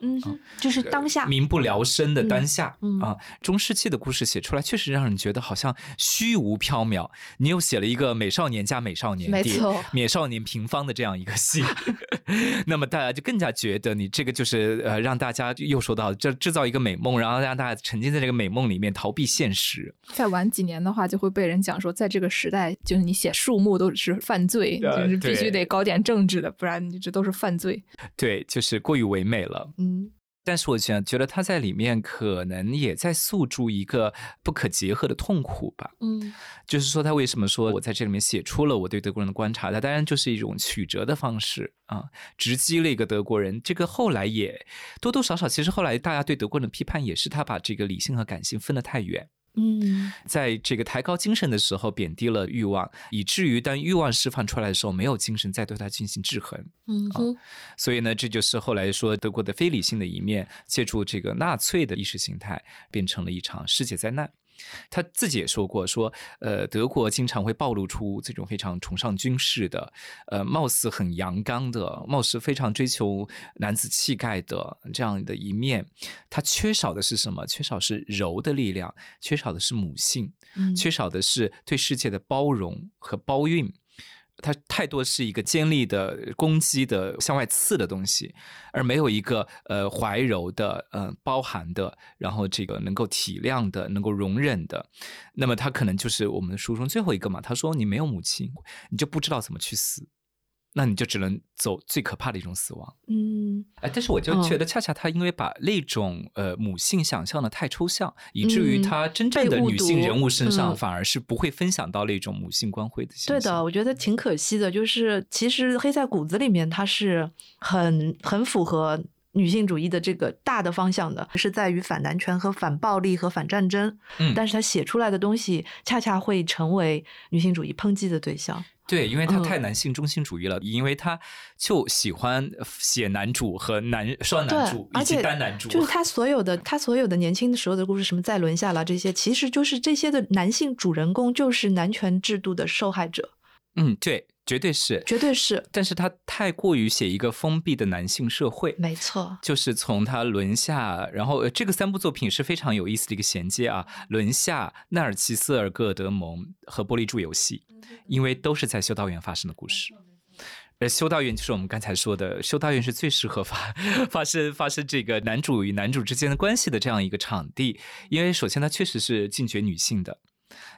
嗯，就是当下，民不聊生的当下、嗯嗯啊，中世纪的故事写出来，确实让人觉得好像虚无缥缈。你又写了一个美少年加美少年叠没错美少年平方的这样一个戏，那么大家就更加觉得你这个就是呃，让大家又说到这制造一个美梦，然后让大家沉浸在这个美梦里面逃避现实。再晚几年的话，就会被人讲说，在这个时代，就是你写树木都是犯罪，呃就是必须得搞点政治的，不然你这都是犯罪。对，就是过于唯美了。嗯但是我想觉得他在里面可能也在诉诸一个不可结合的痛苦吧。嗯就是说，他为什么说我在这里面写出了我对德国人的观察？他当然就是一种曲折的方式啊，直击了一个德国人。这个后来也多多少少，其实后来大家对德国人的批判也是他把这个理性和感性分得太远。嗯在这个抬高精神的时候，贬低了欲望，以至于当欲望释放出来的时候，没有精神再对它进行制衡。嗯哼所以呢，这就是后来说德国的非理性的一面，借助这个纳粹的意识形态，变成了一场世界灾难。他自己也说过，说呃，德国经常会暴露出这种非常崇尚军事的，呃，貌似很阳刚的，貌似非常追求男子气概的这样的一面。他缺少的是什么？缺少是柔的力量，缺少的是母性，嗯缺少的是对世界的包容和包运。它太多是一个尖利的、攻击的、向外刺的东西，而没有一个呃怀柔的、呃包含的，然后这个能够体谅的、能够容忍的。那么他可能就是我们的书中最后一个嘛。他说：“你没有母亲，你就不知道怎么去死，那你就只能走最可怕的一种死亡。”嗯哎，但是我就觉得，恰恰他因为把那种呃母性想象的太抽象，以至于嗯他真正的女性人物身上嗯反而是不会分享到那种母性光辉的形对的，我觉得挺可惜的。就是其实黑在骨子里面，它是很很符合女性主义的这个大的方向的，是在于反男权和反暴力和反战争。嗯但是他写出来的东西，恰恰会成为女性主义抨击的对象。对，因为他嗯。太男性中心主义了，因为他就喜欢写男主和男双男主以及而且单男主，就是他所有的他所有的年轻的时候的故事，什么再轮下了这些，其实就是这些的男性主人公就是男权制度的受害者，嗯，对，绝对是，绝对是。但是他太过于写一个封闭的男性社会，没错。就是从他轮下，然后、呃、这个三部作品是非常有意思的一个衔接啊，轮下、纳尔齐斯尔戈尔德蒙和玻璃柱游戏，因为都是在修道院发生的故事。呃，修道院就是我们刚才说的，修道院是最适合发 发生发生这个男主与男主之间的关系的这样一个场地，因为首先它确实是禁绝女性的，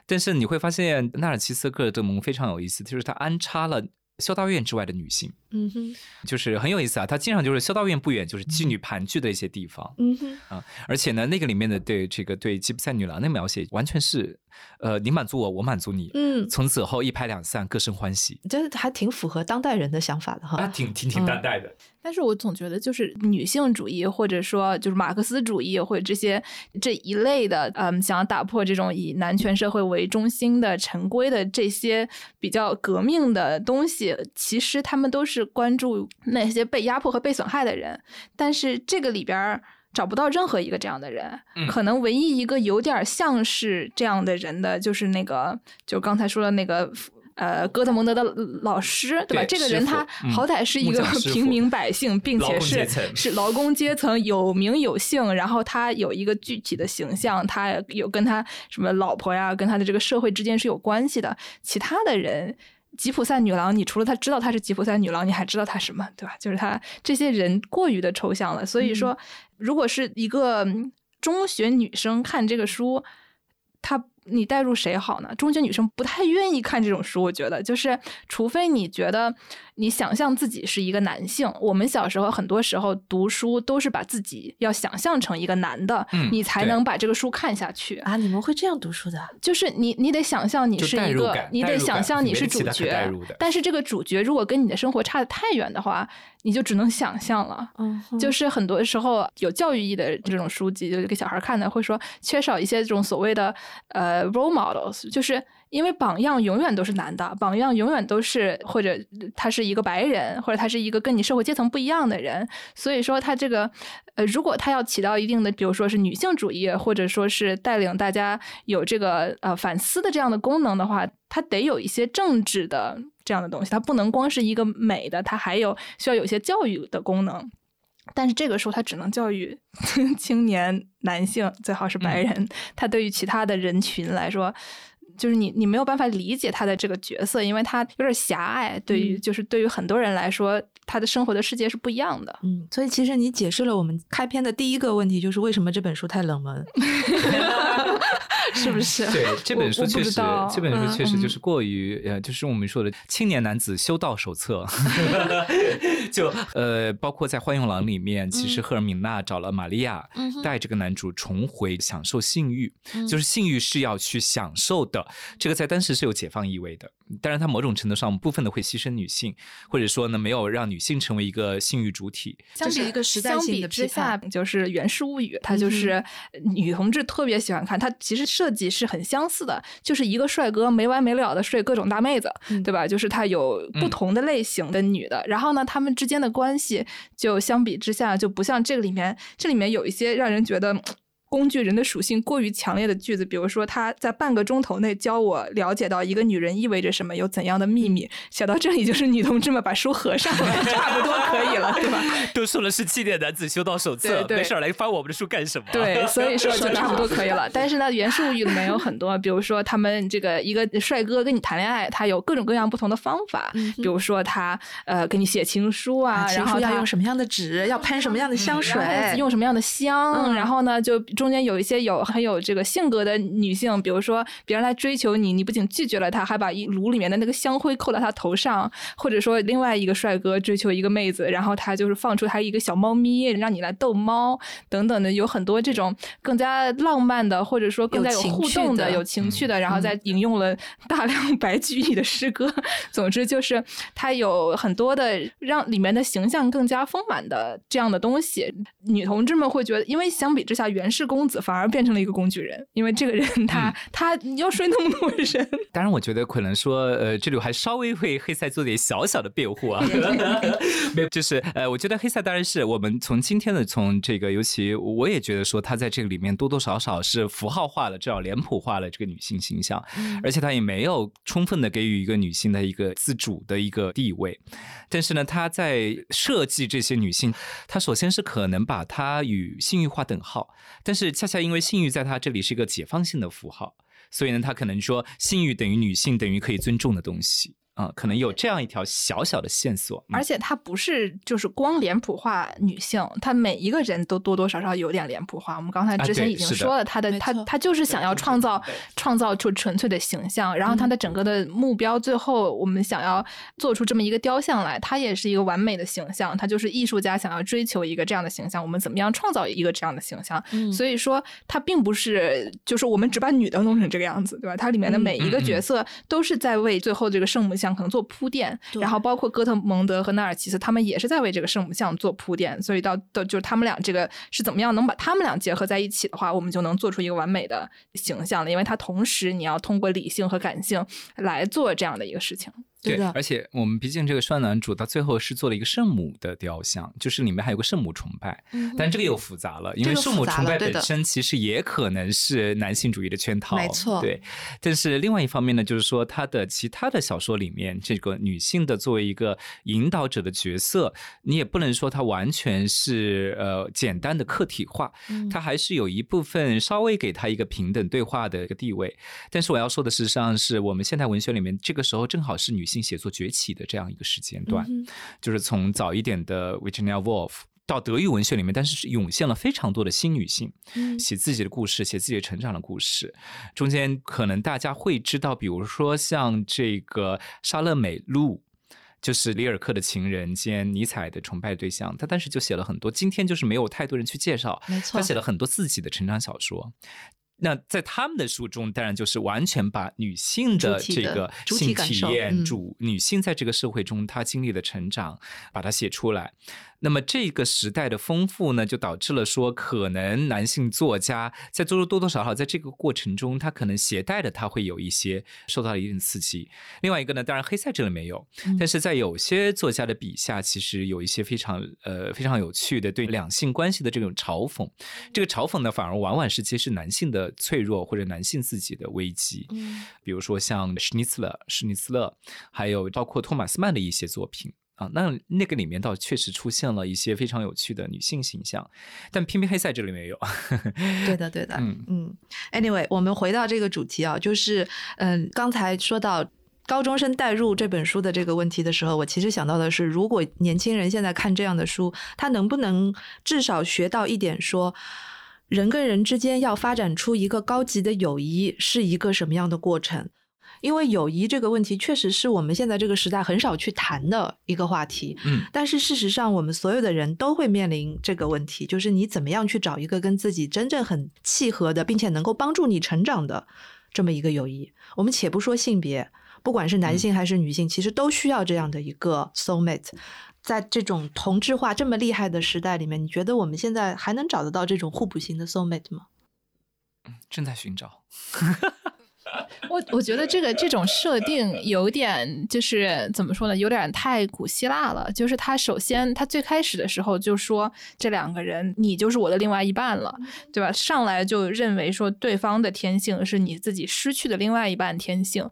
但是你会发现纳尔齐斯克尔德蒙非常有意思，就是他安插了修道院之外的女性。嗯哼，就是很有意思啊，他经常就是修道院不远就是妓女盘踞的一些地方嗯哼，啊，而且呢，那个里面的对这个对吉普赛女郎的描写完全是，呃，你满足我，我满足你，嗯，从此后一拍两散，各生欢喜。这还挺符合当代人的想法的哈。啊，挺。挺挺当代的，但是我总觉得，就是女性主义，或者说就是马克思主义，或者这些这一类的，嗯，想要打破这种以男权社会为中心的陈规的这些比较革命的东西，其实他们都是关注那些被压迫和被损害的人，但是这个里边儿。找不到任何一个这样的人，嗯可能唯一一个有点像是这样的人的，就是那个，就刚才说的那个，呃，哥特蒙德的老师，对吧？对这个人他嗯好歹是一个平民百姓，并且是是劳工阶层，有名有姓，然后他有一个具体的形象，他有跟他什么老婆呀，跟他的这个社会之间是有关系的。其他的人，吉普赛女郎，你除了他知道她是吉普赛女郎，你还知道她什么，对吧？就是她这些人过于的抽象了，所以说，如果是一个。中学女生看这个书，她你带入谁好呢？中学女生不太愿意看这种书，我觉得就是，除非你觉得你想象自己是一个男性。我们小时候很多时候读书都是把自己要想象成一个男的，嗯你才能把这个书看下去。啊，你们会这样读书的？就是你，你得想象你是一个，你得想象你是主角，但是这个主角如果跟你的生活差得太远的话，你就只能想象了。嗯，就是很多时候有教育意义的这种书籍，就是给小孩看的，会说缺少一些这种所谓的呃 role models，就是因为榜样永远都是男的，榜样永远都是或者他是一个白人，或者他是一个跟你社会阶层不一样的人，所以说他这个呃，如果他要起到一定的，比如说是女性主义，或者说是带领大家有这个呃反思的这样的功能的话，他得有一些政治的这样的东西，它不能光是一个美的，它还有需要有一些教育的功能。但是这个时候，他只能教育 青年男性，最好是白人。他对于其他的人群来说，就是你你没有办法理解他的这个角色，因为他有点狭隘。对于、嗯就是对于很多人来说，他的生活的世界是不一样的。嗯，所以其实你解释了我们开篇的第一个问题，就是为什么这本书太冷门。是不是？对 这本书确实这本书确实嗯就是过于呃，就是我们说的青年男子修道手册。就呃，包括在《幻用狼》里面，其实赫尔敏娜找了玛利亚，带这个男主重回享受性欲，就是性欲是要去享受的。这个在当时是有解放意味的，当然它某种程度上部分的会牺牲女性，或者说呢没有让女性成为一个性欲主体。相比一个时代性的相比之下，就是《源氏物语》，它就是女同志特别喜欢看。它其实设计是很相似的，就是一个帅哥没完没了的睡各种大妹子，嗯对吧？就是他有不同的类型的女的，然后呢，他们之间的关系就相比之下就不像这个里面，这里面有一些让人觉得。工具人的属性过于强烈的句子，比如说他在半个钟头内教我了解到一个女人意味着什么，有怎样的秘密。写到这里就是女同志们把书合上了，差不多可以了，对吧？都说了是青年男子修道手对对没事儿来翻我们的书干什么对，所以说就差不多可以了。但是呢，《原术语》里面有很多，比如说他们这个一个帅哥跟你谈恋爱，他有各种各样不同的方法，比如说他呃给你写情书啊，然后要用什么样的纸，要喷什么样的香水，用什么样的香，嗯然后呢，就中间有一些有很有这个性格的女性，比如说别人来追求你，你不仅拒绝了他，还把一炉里面的那个香灰扣到他头上，或者说另外一个帅哥追求一个妹子，然后他就是放出他一个小猫咪，让你来逗猫等等的，有很多这种更加浪漫的，或者说更加有互动的、有情趣的，然后再引用了大量白居易的诗歌。总之就是它有很多的让里面的形象更加丰满的这样的东西。女同志们会觉得，因为相比之下，袁氏公子反而变成了一个工具人，因为这个人他、他要睡那么多人，当然，我觉得可能说，呃，这里我还稍微为黑塞做点小小的辩护啊，没有，就是呃，我觉得黑塞当然是我们从今天的从这个，尤其我也觉得说，他在这个里面多多少少是符号化了，至少脸谱化了这个女性形象，而且他也没有充分的给予一个女性的一个自主的一个地位，但是呢，他在设计这些女性，他首先是可能把她与性欲划等号，但是是恰恰因为性欲在他这里是一个解放性的符号。所以呢，他可能说性欲等于女性等于可以尊重的东西啊、可能有这样一条小小的线索。嗯而且她不是就是光脸谱化女性，她每一个人都多多少少有点脸谱化。我们刚才啊之前已经说了，她的他没错他就是想要创造创造出纯粹的形象，然后她的整个的目标，最后我们想要做出这么一个雕像来，她也是一个完美的形象，她就是艺术家想要追求一个这样的形象，我们怎么样创造一个这样的形象？嗯所以说，她并不是就是我们只把女的弄成这个样子，对吧？它里面的每一个嗯嗯角色都是在为最后这个圣母像可能做铺垫，然后包括哥特蒙德和纳尔齐斯，他们也是在为这个圣母像做铺垫。所以到到就是他们俩这个是怎么样能把他们俩结合在一起的话，我们就能做出一个完美的形象了。因为它同时你要通过理性和感性来做这样的一个事情。对的而且我们毕竟这个双男主到最后是做了一个圣母的雕像，就是里面还有个圣母崇拜，但这个又复杂了，因为圣母崇拜本身其实也可能是男性主义的圈套，没错对。但是另外一方面呢，就是说他的其他的小说里面，这个女性的作为一个引导者的角色，你也不能说她完全是呃简单的客体化，嗯它还是有一部分稍微给她一个平等对话的一个地位。但是我要说的，事实上是我们现代文学里面，这个时候正好是女性写作崛起的这样一个时间段，嗯就是从早一点的 Virginia Woolf。到德语文学里面，但是涌现了非常多的新女性，嗯写自己的故事，写自己的成长的故事。中间可能大家会知道，比如说像这个莎乐美露。就是里尔克的情人兼尼采的崇拜对象，他当时就写了很多，今天就是没有太多人去介绍，没错他写了很多自己的成长小说。那在他们的书中，当然就是完全把女性的这个性体验、嗯主女性在这个社会中她经历的成长，把它写出来。那么这个时代的丰富呢，就导致了说，可能男性作家在多多多少少在这个过程中，他可能携带的他会有一些受到了一定刺激。另外一个呢，当然黑塞这里没有，嗯但是在有些作家的笔下，其实有一些非常呃非常有趣的对两性关系的这种嘲讽。这个嘲讽呢，反而往往是揭示男性的脆弱或者男性自己的危机。嗯比如说像史尼斯勒、史尼斯勒，还有包括托马斯曼的一些作品。啊，那那个里面倒确实出现了一些非常有趣的女性形象，但偏偏黑塞这里没有。对的，对的，嗯嗯。Anyway，我们回到这个主题啊，就是嗯、刚才说到。高中生带入这本书的这个问题的时候，我其实想到的是，如果年轻人现在看这样的书，他能不能至少学到一点说，人跟人之间要发展出一个高级的友谊是一个什么样的过程？因为友谊这个问题，确实是我们现在这个时代很少去谈的一个话题。嗯，但是事实上，我们所有的人都会面临这个问题，就是你怎么样去找一个跟自己真正很契合的，并且能够帮助你成长的这么一个友谊。我们且不说性别，不管是男性还是女性，其实都需要这样的一个 soul mate。在这种同质化这么厉害的时代里面，你觉得我们现在还能找得到这种互补型的 soul mate 吗？正在寻找。我我觉得这个这种设定有点就是怎么说呢，有点太古希腊了。就是他首先他最开始的时候就说这两个人你就是我的另外一半了，对吧？上来就认为说对方的天性是你自己失去的另外一半天性，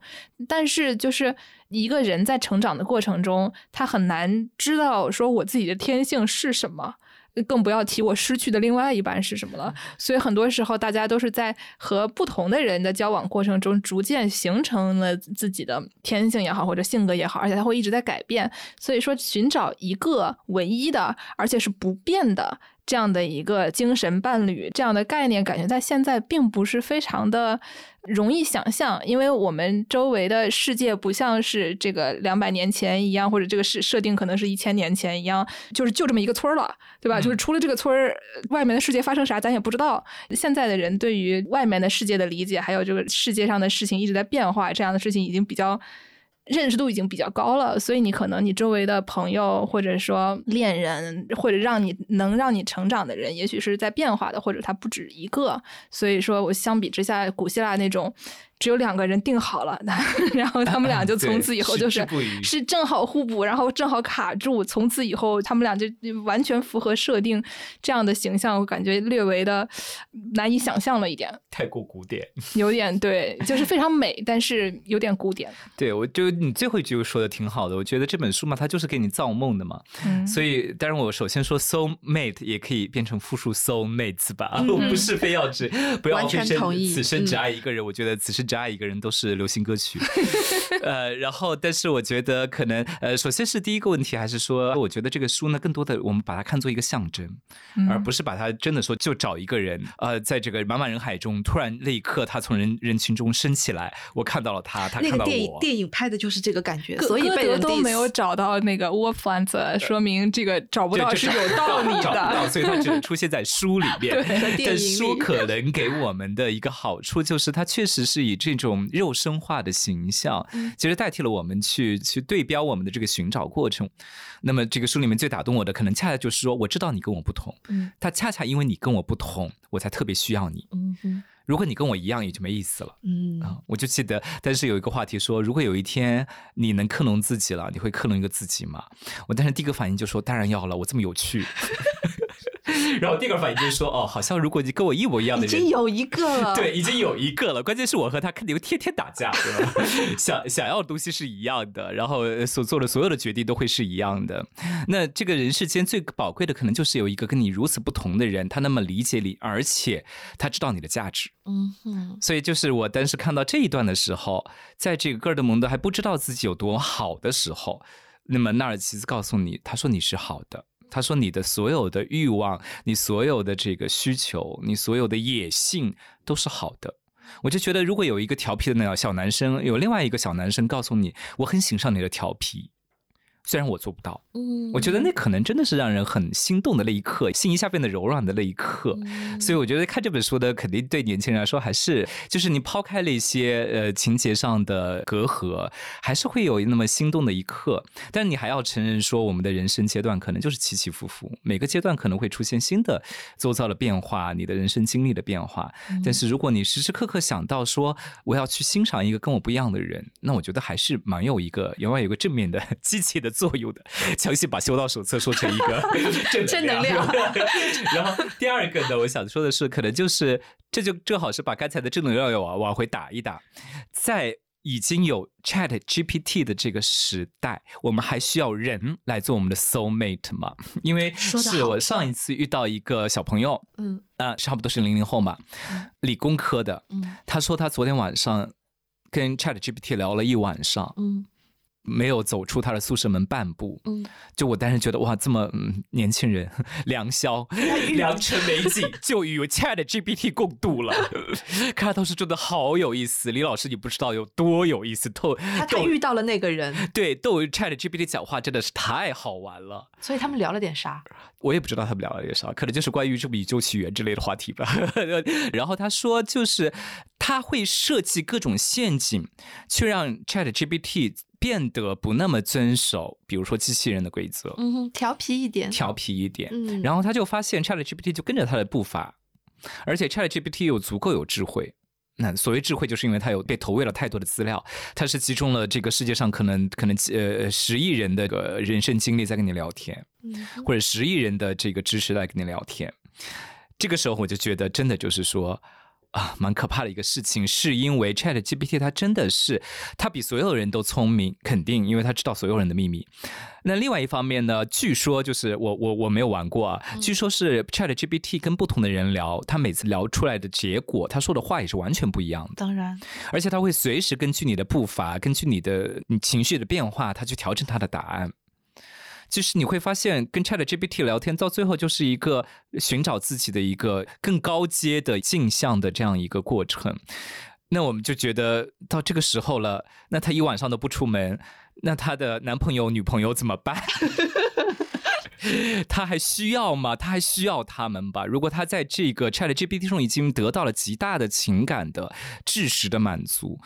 但是就是一个人在成长的过程中，他很难知道说我自己的天性是什么。更不要提我失去的另外一半是什么了。所以很多时候，大家都是在和不同的人的交往过程中，逐渐形成了自己的天性也好，或者性格也好，而且他会一直在改变。所以说，寻找一个唯一的，而且是不变的。这样的一个精神伴侣，这样的概念，感觉在现在并不是非常的容易想象，因为我们周围的世界不像是这个两百年前一样，或者这个设设定可能是一千年前一样，就是就这么一个村儿了，对吧？嗯就是除了这个村儿，外面的世界发生啥咱也不知道。现在的人对于外面的世界的理解，还有这个世界上的事情一直在变化，这样的事情已经比较。认识度已经比较高了，所以你可能你周围的朋友或者说恋人，或者让你能让你成长的人，也许是在变化的，或者他不止一个。所以说我相比之下，古希腊那种只有两个人定好了，然后他们俩就 从此以后就是是正好互补，然后正好卡住，从此以后他们俩就就完全符合设定这样的形象，我感觉略微的难以想象了一点，太过古典。有点对，就是非常美，但是有点古典。对，我就你最后一句说的挺好的，我觉得这本书嘛，它就是给你造梦的嘛。嗯所以，当然我首先说 soul mate 也可以变成复数 soul mates 吧，嗯我不是非要只不要完全非生同意此生只嗯爱一个人，我觉得此生只爱一个人都是流行歌曲。呃，然后，但是我觉得可能呃，首先是第一个问题，还是说，我觉得这个书呢，更多的我们把它看作一个象征，嗯而不是把它真的说就找一个人，呃，在这个茫茫人海中，突然那一刻他从人人群中升起来，我看到了他，他看到那个电影我。电影拍的就是这个感觉，歌所以歌德被人都没有找到那个 w a r p l a n t 说明这个找不到是有 道理找不到，的。所以它只能出现在书里面。但书可能给我们的一个好处就是，它确实是以这种肉身化的形象，嗯其实代替了我们去去对标我们的这个寻找过程。那么这个书里面最打动我的，可能恰恰就是说，我知道你跟我不同，嗯它恰恰因为你跟我不同，我才特别需要你。嗯哼如果你跟我一样，也就没意思了。嗯啊，我就记得，但是有一个话题说，如果有一天你能克隆自己了，你会克隆一个自己吗？我当时第一个反应就说，当然要了，我这么有趣。然后第二个反应就是说，哦，好像如果你跟我一模一样的人，已经有一个了，对，已经有一个了。关键是我和他肯定天天打架，对吧？想想要的东西是一样的，然后呃所做的所有的决定都会是一样的。那这个人世间最宝贵的，可能就是有一个跟你如此不同的人，他那么理解你，而且他知道你的价值。嗯哼，所以就是我当时看到这一段的时候，在这个戈尔德蒙德还不知道自己有多好的时候，那么纳尔齐斯告诉你，他说你是好的，他说你的所有的欲望，你所有的这个需求，你所有的野性都是好的。我就觉得，如果有一个调皮的那小男生，有另外一个小男生告诉你，我很欣赏你的调皮。虽然我做不到，嗯，我觉得那可能真的是让人很心动的那一刻，心一下变得柔软的那一刻。所以我觉得看这本书的肯定对年轻人来说，还是就是你抛开了一些呃情节上的隔阂，还是会有那么心动的一刻。但是你还要承认说，我们的人生阶段可能就是起起伏伏，每个阶段可能会出现新的周遭的变化，你的人生经历的变化。但是如果你时时刻刻想到说我要去欣赏一个跟我不一样的人，那我觉得还是蛮有一个，永远有个正面的 积极的。作用的，强行把修道手册说成一个 正能量。然后第二个呢，我想说的是，可能就是这就正好是把刚才的正能量要往往回打一打。在已经有 Chat GPT 的这个时代，我们还需要人来做我们的 Soul Mate 吗？因为是我上一次遇到一个小朋友，嗯啊，差不多是零零后嘛，理工科的，嗯，他说他昨天晚上跟 Chat GPT 聊了一晚上，嗯。没有走出他的宿舍门半步，嗯，就我当时觉得哇，这么嗯年轻人，良宵良辰美景 就与 Chat GPT 共度了。看到是真的好有意思，李老师你不知道有多有意思，逗他遇到了那个人，对，逗 Chat GPT 讲话真的是太好玩了。所以他们聊了点啥？我也不知道他们聊了点啥，可能就是关于这么宇宙起源之类的话题吧。然后他说，就是他会设计各种陷阱，去让 Chat GPT。变得不那么遵守，比如说机器人的规则，嗯，调皮一点，调皮一点，嗯，然后他就发现 Chat GPT 就跟着他的步伐，而且 Chat GPT 又足够有智慧。那所谓智慧，就是因为它有被投喂了太多的资料，它是集中了这个世界上可能可能呃十亿人的个人生经历在跟你聊天，或者十亿人的这个知识在跟你聊天。这个时候我就觉得，真的就是说。啊，蛮可怕的一个事情，是因为 Chat GPT 它真的是它比所有人都聪明，肯定，因为它知道所有人的秘密。那另外一方面呢，据说就是我我我没有玩过啊，据说是 Chat GPT 跟不同的人聊，他每次聊出来的结果，他说的话也是完全不一样的。当然，而且他会随时根据你的步伐，根据你的你情绪的变化，他去调整他的答案。就是你会发现，跟 Chat GPT 聊天到最后就是一个寻找自己的一个更高阶的镜像的这样一个过程。那我们就觉得到这个时候了，那他一晚上都不出门，那他的男朋友、女朋友怎么办？他还需要吗？他还需要他们吧？如果他在这个 Chat GPT 中已经得到了极大的情感的、知识的满足。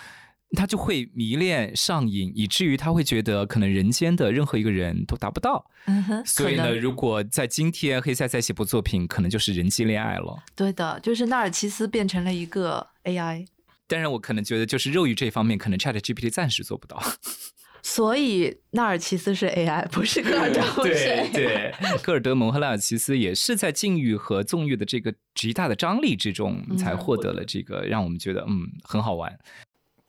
他就会迷恋上瘾，以至于他会觉得可能人间的任何一个人都达不到。嗯哼，所以呢，如果在今天黑塞在写部作品，可能就是人机恋爱了。对的，就是纳尔奇斯变成了一个 AI。当然，我可能觉得就是肉欲这方面，可能 Chat GPT 暂时做不到。所以纳尔奇斯是 AI，不是戈尔德蒙。对对，戈尔德蒙和纳尔奇斯也是在禁欲和纵欲的这个极大的张力之中，才获得了这个让我们觉得嗯很好玩。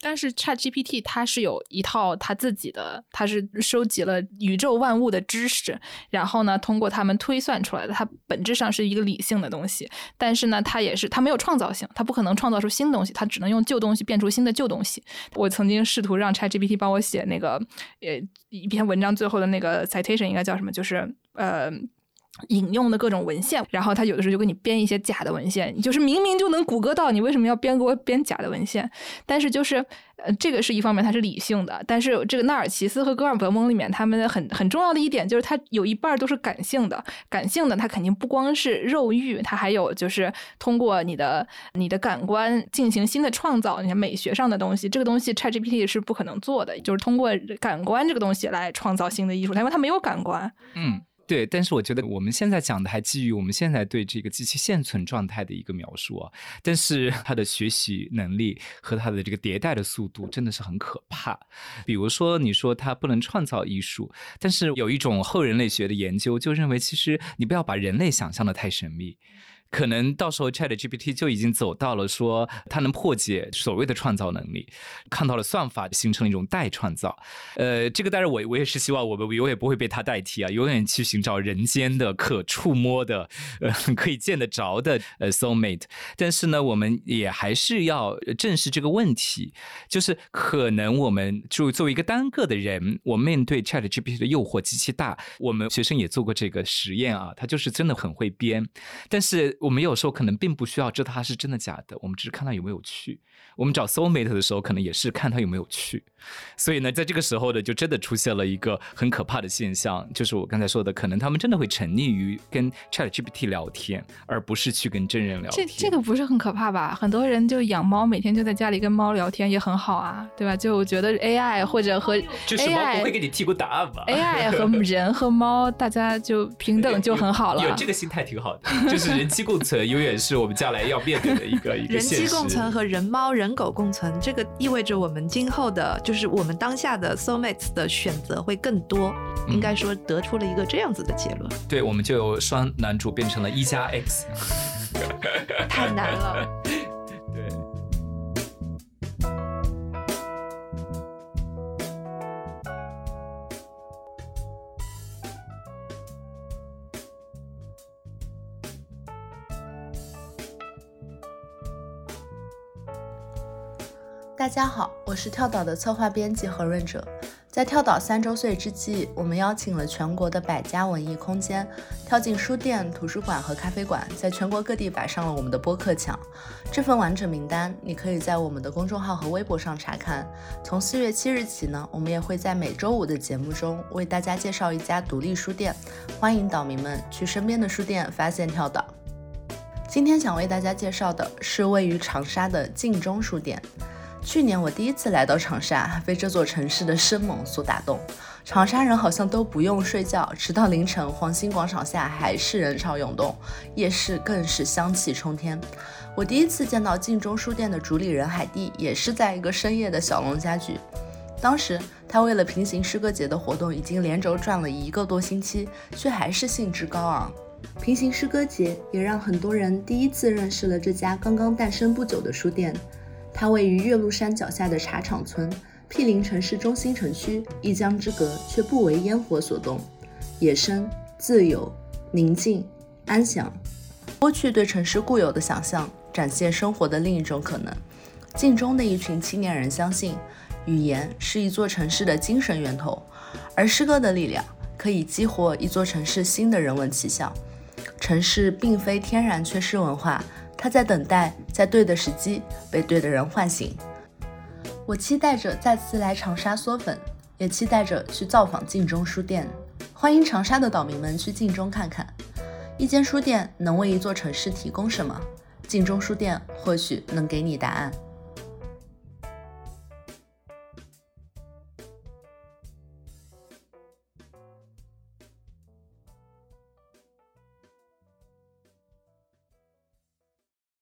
但是 Chat GPT 它是有一套它自己的，它是收集了宇宙万物的知识，然后呢，通过他们推算出来的，它本质上是一个理性的东西。但是呢，它也是它没有创造性，它不可能创造出新东西，它只能用旧东西变出新的旧东西。我曾经试图让 Chat GPT 帮我写那个呃一篇文章，最后的那个 citation 应该叫什么？就是呃。引用的各种文献，然后他有的时候就给你编一些假的文献，就是明明就能谷歌到，你为什么要编给我编假的文献？但是就是呃，这个是一方面，它是理性的。但是这个纳尔齐斯和戈尔德蒙里面，他们很很重要的一点就是，它有一半都是感性的。感性的，它肯定不光是肉欲，它还有就是通过你的你的感官进行新的创造，你看美学上的东西，这个东西 ChatGPT 是不可能做的，就是通过感官这个东西来创造新的艺术，因为它没有感官。嗯。对，但是我觉得我们现在讲的还基于我们现在对这个机器现存状态的一个描述啊，但是 它的学习能力和它的这个迭代的速度真的是很可怕。比如说，你说它不能创造艺术，但是有一种后人类学的研究就认为，其实你不要把人类想象的太神秘。可能到时候 Chat GPT 就已经走到了说它能破解所谓的创造能力，看到了算法形成了一种代创造。呃，这个当然我我也是希望我们永远不会被它代替啊，永远去寻找人间的可触摸的、呃 可以见得着的呃 soul mate。但是呢，我们也还是要正视这个问题，就是可能我们就作为一个单个的人，我面对 Chat GPT 的诱惑极其大。我们学生也做过这个实验啊，他就是真的很会编，但是。我们有时候可能并不需要知道它是真的假的，我们只是看它有没有趣。我们找 soul mate 的时候，可能也是看它有没有趣。所以呢，在这个时候呢，就真的出现了一个很可怕的现象，就是我刚才说的，可能他们真的会沉溺于跟 Chat GPT 聊天，而不是去跟真人聊天。这这个不是很可怕吧？很多人就养猫，每天就在家里跟猫聊天，也很好啊，对吧？就我觉得 AI 或者和 AI 不会给你提供答案吧？AI 和人和猫，大家就平等就很好了。有这个心态挺好的，就是人机共存，永远是我们将来要面对的一个 一个人机共存和人猫人狗共存，这个意味着我们今后的就。就是我们当下的 soulmates 的选择会更多，应该说得出了一个这样子的结论。对，我们就由双男主变成了一加 X，太难了。大家好，我是跳岛的策划编辑何润哲。在跳岛三周岁之际，我们邀请了全国的百家文艺空间，跳进书店、图书馆和咖啡馆，在全国各地摆上了我们的播客墙。这份完整名单，你可以在我们的公众号和微博上查看。从四月七日起呢，我们也会在每周五的节目中为大家介绍一家独立书店，欢迎岛民们去身边的书店发现跳岛。今天想为大家介绍的是位于长沙的晋中书店。去年我第一次来到长沙，被这座城市的生猛所打动。长沙人好像都不用睡觉，直到凌晨，黄兴广场下还是人潮涌动，夜市更是香气冲天。我第一次见到晋中书店的主理人海蒂，也是在一个深夜的小龙家具。当时他为了平行诗歌节的活动，已经连轴转了一个多星期，却还是兴致高昂。平行诗歌节也让很多人第一次认识了这家刚刚诞生不久的书店。它位于岳麓山脚下的茶厂村，毗邻城市中心城区，一江之隔，却不为烟火所动，野生、自由、宁静、安详，剥去对城市固有的想象，展现生活的另一种可能。晋中的一群青年人相信，语言是一座城市的精神源头，而诗歌的力量可以激活一座城市新的人文气象。城市并非天然缺失文化。他在等待，在对的时机被对的人唤醒。我期待着再次来长沙嗦粉，也期待着去造访晋中书店。欢迎长沙的岛民们去晋中看看，一间书店能为一座城市提供什么？晋中书店或许能给你答案。